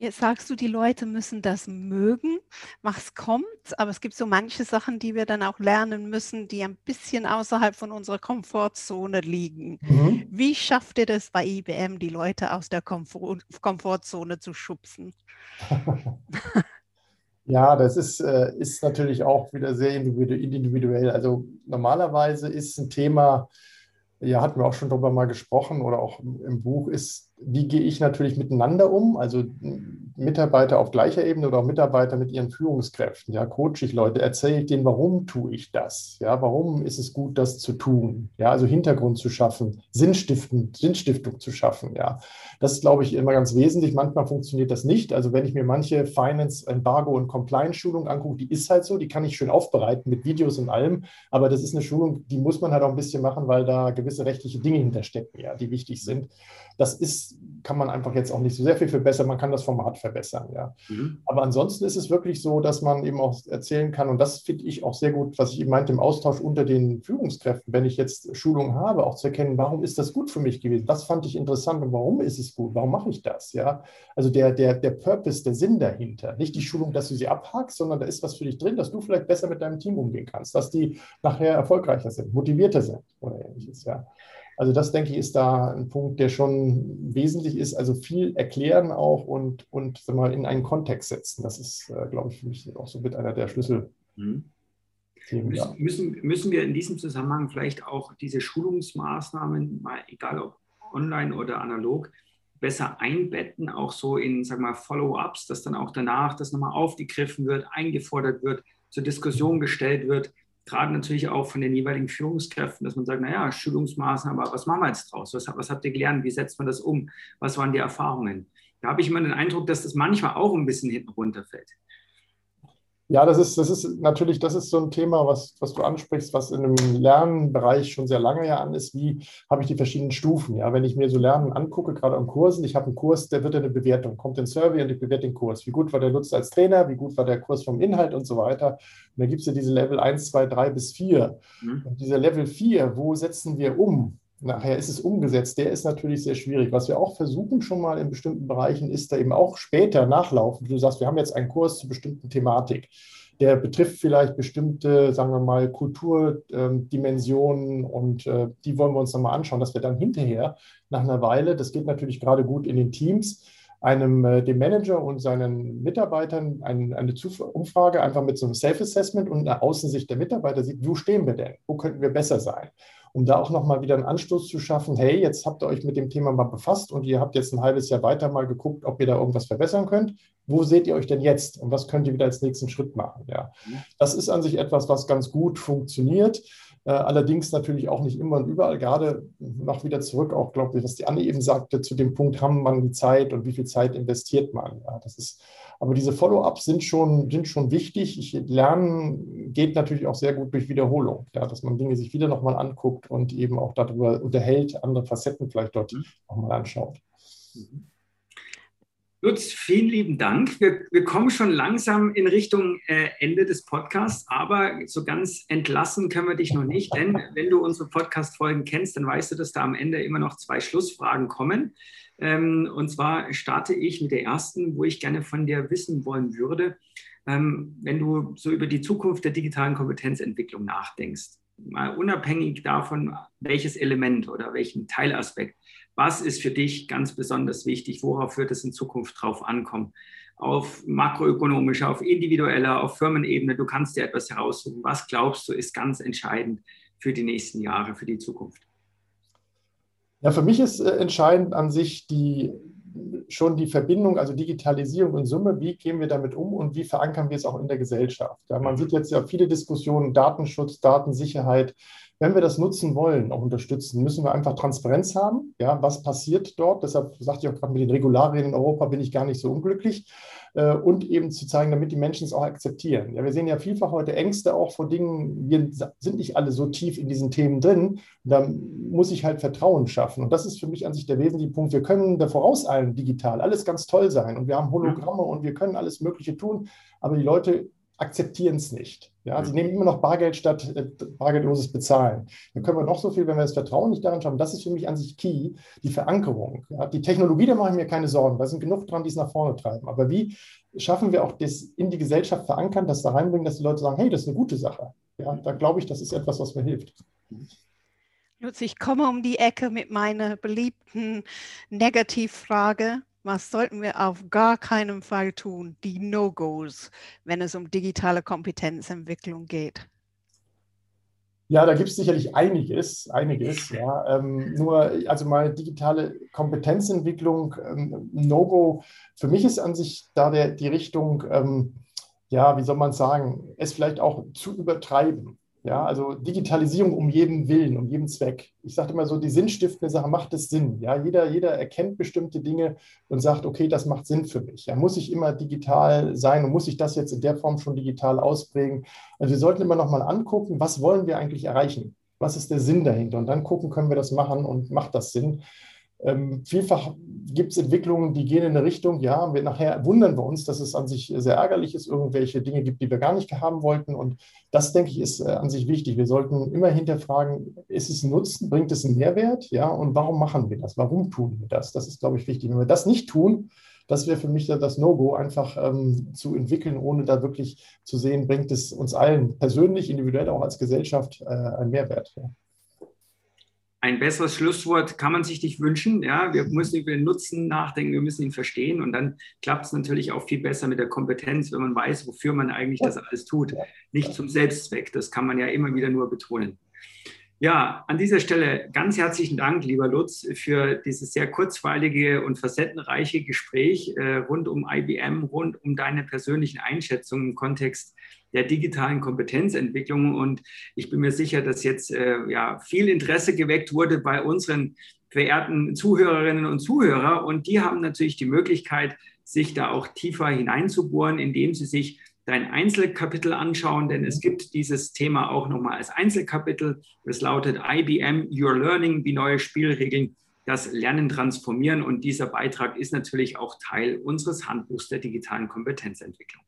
Jetzt sagst du, die Leute müssen das mögen, was kommt, aber es gibt so manche Sachen, die wir dann auch lernen müssen, die ein bisschen außerhalb von unserer Komfortzone liegen. Mhm. Wie schafft ihr das bei IBM, die Leute aus der Komfort Komfortzone zu schubsen? Ja, das ist, äh, ist natürlich auch wieder sehr individuell. Also normalerweise ist ein Thema, ja, hatten wir auch schon darüber mal gesprochen oder auch im Buch, ist wie gehe ich natürlich miteinander um? Also Mitarbeiter auf gleicher Ebene oder auch Mitarbeiter mit ihren Führungskräften. Ja, coache ich Leute, erzähle ich denen, warum tue ich das? Ja, warum ist es gut, das zu tun? Ja, also Hintergrund zu schaffen, Sinnstiftung, Sinnstiftung zu schaffen. Ja, das ist, glaube ich, immer ganz wesentlich. Manchmal funktioniert das nicht. Also wenn ich mir manche Finance, Embargo und Compliance-Schulung angucke, die ist halt so, die kann ich schön aufbereiten mit Videos und allem. Aber das ist eine Schulung, die muss man halt auch ein bisschen machen, weil da gewisse rechtliche Dinge hinterstecken, ja, die wichtig sind. Das ist, kann man einfach jetzt auch nicht so sehr viel verbessern. Man kann das Format verbessern, ja. Mhm. Aber ansonsten ist es wirklich so, dass man eben auch erzählen kann, und das finde ich auch sehr gut, was ich eben meinte, im Austausch unter den Führungskräften, wenn ich jetzt Schulungen habe, auch zu erkennen, warum ist das gut für mich gewesen? Was fand ich interessant und warum ist es gut? Warum mache ich das? Ja. Also der, der, der Purpose, der Sinn dahinter. Nicht die Schulung, dass du sie abhakst, sondern da ist was für dich drin, dass du vielleicht besser mit deinem Team umgehen kannst, dass die nachher erfolgreicher sind, motivierter sind oder ähnliches, ja. Also das, denke ich, ist da ein Punkt, der schon wesentlich ist. Also viel erklären auch und, und mal, in einen Kontext setzen. Das ist, äh, glaube ich, für mich auch so mit einer der Schlüssel. Mhm. Themen, müssen, ja. müssen, müssen wir in diesem Zusammenhang vielleicht auch diese Schulungsmaßnahmen, mal egal ob online oder analog, besser einbetten, auch so in, sag mal, Follow-ups, dass dann auch danach das nochmal aufgegriffen wird, eingefordert wird, zur Diskussion gestellt wird, gerade natürlich auch von den jeweiligen Führungskräften, dass man sagt, naja, Schulungsmaßnahmen, aber was machen wir jetzt draus? Was, was habt ihr gelernt? Wie setzt man das um? Was waren die Erfahrungen? Da habe ich immer den Eindruck, dass das manchmal auch ein bisschen hinten runterfällt. Ja, das ist, das ist natürlich, das ist so ein Thema, was, was du ansprichst, was in einem Lernbereich schon sehr lange ja an ist. Wie habe ich die verschiedenen Stufen? Ja, wenn ich mir so Lernen angucke, gerade an Kursen, ich habe einen Kurs, der wird eine Bewertung, kommt ein Survey und ich bewerte den Kurs. Wie gut war der Nutzer als Trainer? Wie gut war der Kurs vom Inhalt und so weiter? Und da gibt es ja diese Level 1, 2, 3 bis 4. Mhm. Und dieser Level 4, wo setzen wir um? Nachher ist es umgesetzt, der ist natürlich sehr schwierig. Was wir auch versuchen schon mal in bestimmten Bereichen ist da eben auch später nachlaufen. Du sagst, wir haben jetzt einen Kurs zu bestimmten Thematik. der betrifft vielleicht bestimmte, sagen wir mal, Kulturdimensionen und äh, die wollen wir uns nochmal anschauen, dass wir dann hinterher nach einer Weile, das geht natürlich gerade gut in den Teams, einem, äh, dem Manager und seinen Mitarbeitern ein, eine Zuf Umfrage einfach mit so einem Self-Assessment und einer Außensicht der Mitarbeiter sieht, wo stehen wir denn? Wo könnten wir besser sein? Um da auch nochmal wieder einen Anstoß zu schaffen, hey, jetzt habt ihr euch mit dem Thema mal befasst und ihr habt jetzt ein halbes Jahr weiter mal geguckt, ob ihr da irgendwas verbessern könnt. Wo seht ihr euch denn jetzt und was könnt ihr wieder als nächsten Schritt machen? Ja, das ist an sich etwas, was ganz gut funktioniert. Äh, allerdings natürlich auch nicht immer und überall, gerade noch wieder zurück, auch glaube ich, was die Anne eben sagte, zu dem Punkt, haben man die Zeit und wie viel Zeit investiert man. Ja, das ist, aber diese Follow-ups sind schon, sind schon wichtig. Ich, Lernen geht natürlich auch sehr gut durch Wiederholung, ja, dass man Dinge sich wieder nochmal anguckt und eben auch darüber unterhält, andere Facetten vielleicht dort mhm. nochmal anschaut. Mhm. Lutz, vielen lieben Dank. Wir, wir kommen schon langsam in Richtung äh, Ende des Podcasts, aber so ganz entlassen können wir dich noch nicht, denn wenn du unsere Podcast-Folgen kennst, dann weißt du, dass da am Ende immer noch zwei Schlussfragen kommen. Ähm, und zwar starte ich mit der ersten, wo ich gerne von dir wissen wollen würde, ähm, wenn du so über die Zukunft der digitalen Kompetenzentwicklung nachdenkst, mal unabhängig davon, welches Element oder welchen Teilaspekt was ist für dich ganz besonders wichtig? Worauf wird es in Zukunft drauf ankommen? Auf makroökonomischer, auf individueller, auf Firmenebene. Du kannst dir etwas heraussuchen. Was glaubst du ist ganz entscheidend für die nächsten Jahre, für die Zukunft? Ja, für mich ist äh, entscheidend an sich die schon die Verbindung, also Digitalisierung in Summe, wie gehen wir damit um und wie verankern wir es auch in der Gesellschaft? Ja, man sieht jetzt ja viele Diskussionen, Datenschutz, Datensicherheit, wenn wir das nutzen wollen, auch unterstützen, müssen wir einfach Transparenz haben. Ja, was passiert dort? Deshalb sagte ich auch gerade mit den Regularien in Europa bin ich gar nicht so unglücklich. Äh, und eben zu zeigen, damit die Menschen es auch akzeptieren. Ja, wir sehen ja vielfach heute Ängste auch vor Dingen. Wir sind nicht alle so tief in diesen Themen drin. Da muss ich halt Vertrauen schaffen. Und das ist für mich an sich der wesentliche Punkt. Wir können da vorauseilen digital, alles ganz toll sein. Und wir haben Hologramme und wir können alles Mögliche tun. Aber die Leute akzeptieren es nicht. Ja, sie nehmen immer noch Bargeld statt äh, bargeldloses Bezahlen. Dann können wir noch so viel, wenn wir das Vertrauen nicht daran schaffen. Das ist für mich an sich key, die Verankerung. Ja, die Technologie, da mache ich mir keine Sorgen. Da sind genug dran, die es nach vorne treiben. Aber wie schaffen wir auch das in die Gesellschaft verankern, das da reinbringen, dass die Leute sagen, hey, das ist eine gute Sache. Ja, da glaube ich, das ist etwas, was mir hilft. Lutz, ich komme um die Ecke mit meiner beliebten Negativfrage. Was sollten wir auf gar keinen Fall tun? Die No-Gos, wenn es um digitale Kompetenzentwicklung geht. Ja, da gibt es sicherlich einiges, einiges. Ja. Ähm, nur, also mal digitale Kompetenzentwicklung, ähm, No-Go, für mich ist an sich da der, die Richtung, ähm, ja, wie soll man sagen, es vielleicht auch zu übertreiben. Ja, also Digitalisierung um jeden Willen, um jeden Zweck. Ich sage immer so, die sinnstiftende Sache macht es Sinn. Ja, jeder, jeder erkennt bestimmte Dinge und sagt, okay, das macht Sinn für mich. Ja, muss ich immer digital sein und muss ich das jetzt in der Form schon digital ausprägen? Also wir sollten immer noch mal angucken, was wollen wir eigentlich erreichen? Was ist der Sinn dahinter? Und dann gucken, können wir das machen und macht das Sinn? Ähm, vielfach gibt es Entwicklungen, die gehen in eine Richtung, ja, wir nachher wundern wir uns, dass es an sich sehr ärgerlich ist, irgendwelche Dinge gibt, die wir gar nicht haben wollten. Und das, denke ich, ist äh, an sich wichtig. Wir sollten immer hinterfragen, ist es ein Nutzen, bringt es einen Mehrwert? Ja, und warum machen wir das? Warum tun wir das? Das ist, glaube ich, wichtig. Wenn wir das nicht tun, das wäre für mich das No-Go, einfach ähm, zu entwickeln, ohne da wirklich zu sehen, bringt es uns allen persönlich, individuell auch als Gesellschaft äh, einen Mehrwert. Ja ein besseres Schlusswort kann man sich nicht wünschen. Ja, wir müssen über den Nutzen nachdenken, wir müssen ihn verstehen und dann klappt es natürlich auch viel besser mit der Kompetenz, wenn man weiß, wofür man eigentlich das alles tut. Nicht zum Selbstzweck, das kann man ja immer wieder nur betonen. Ja, an dieser Stelle ganz herzlichen Dank, lieber Lutz, für dieses sehr kurzweilige und facettenreiche Gespräch äh, rund um IBM, rund um deine persönlichen Einschätzungen im Kontext der digitalen Kompetenzentwicklung. Und ich bin mir sicher, dass jetzt äh, ja, viel Interesse geweckt wurde bei unseren verehrten Zuhörerinnen und Zuhörer. Und die haben natürlich die Möglichkeit, sich da auch tiefer hineinzubohren, indem sie sich dein Einzelkapitel anschauen, denn es gibt dieses Thema auch nochmal als Einzelkapitel. Es lautet IBM Your Learning, wie neue Spielregeln das Lernen transformieren. Und dieser Beitrag ist natürlich auch Teil unseres Handbuchs der digitalen Kompetenzentwicklung.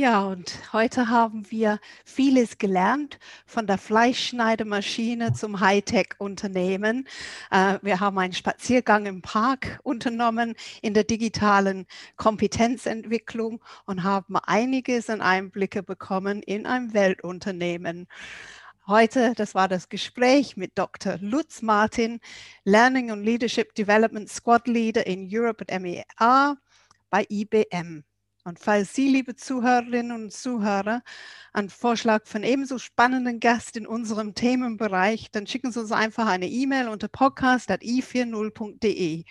Ja, und heute haben wir vieles gelernt von der Fleischschneidemaschine zum Hightech-Unternehmen. Äh, wir haben einen Spaziergang im Park unternommen in der digitalen Kompetenzentwicklung und haben einiges an Einblicke bekommen in ein Weltunternehmen. Heute, das war das Gespräch mit Dr. Lutz Martin, Learning and Leadership Development Squad Leader in Europe und MEA bei IBM. Und falls Sie, liebe Zuhörerinnen und Zuhörer, einen Vorschlag von ebenso spannenden Gast in unserem Themenbereich, dann schicken Sie uns einfach eine E-Mail unter podcast.i40.de.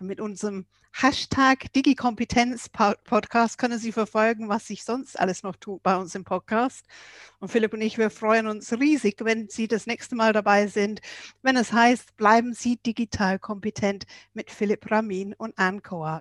Mit unserem Hashtag Digikompetenz-Podcast können Sie verfolgen, was sich sonst alles noch tut bei uns im Podcast. Und Philipp und ich, wir freuen uns riesig, wenn Sie das nächste Mal dabei sind, wenn es heißt, bleiben Sie digital kompetent mit Philipp Ramin und Anne Coa.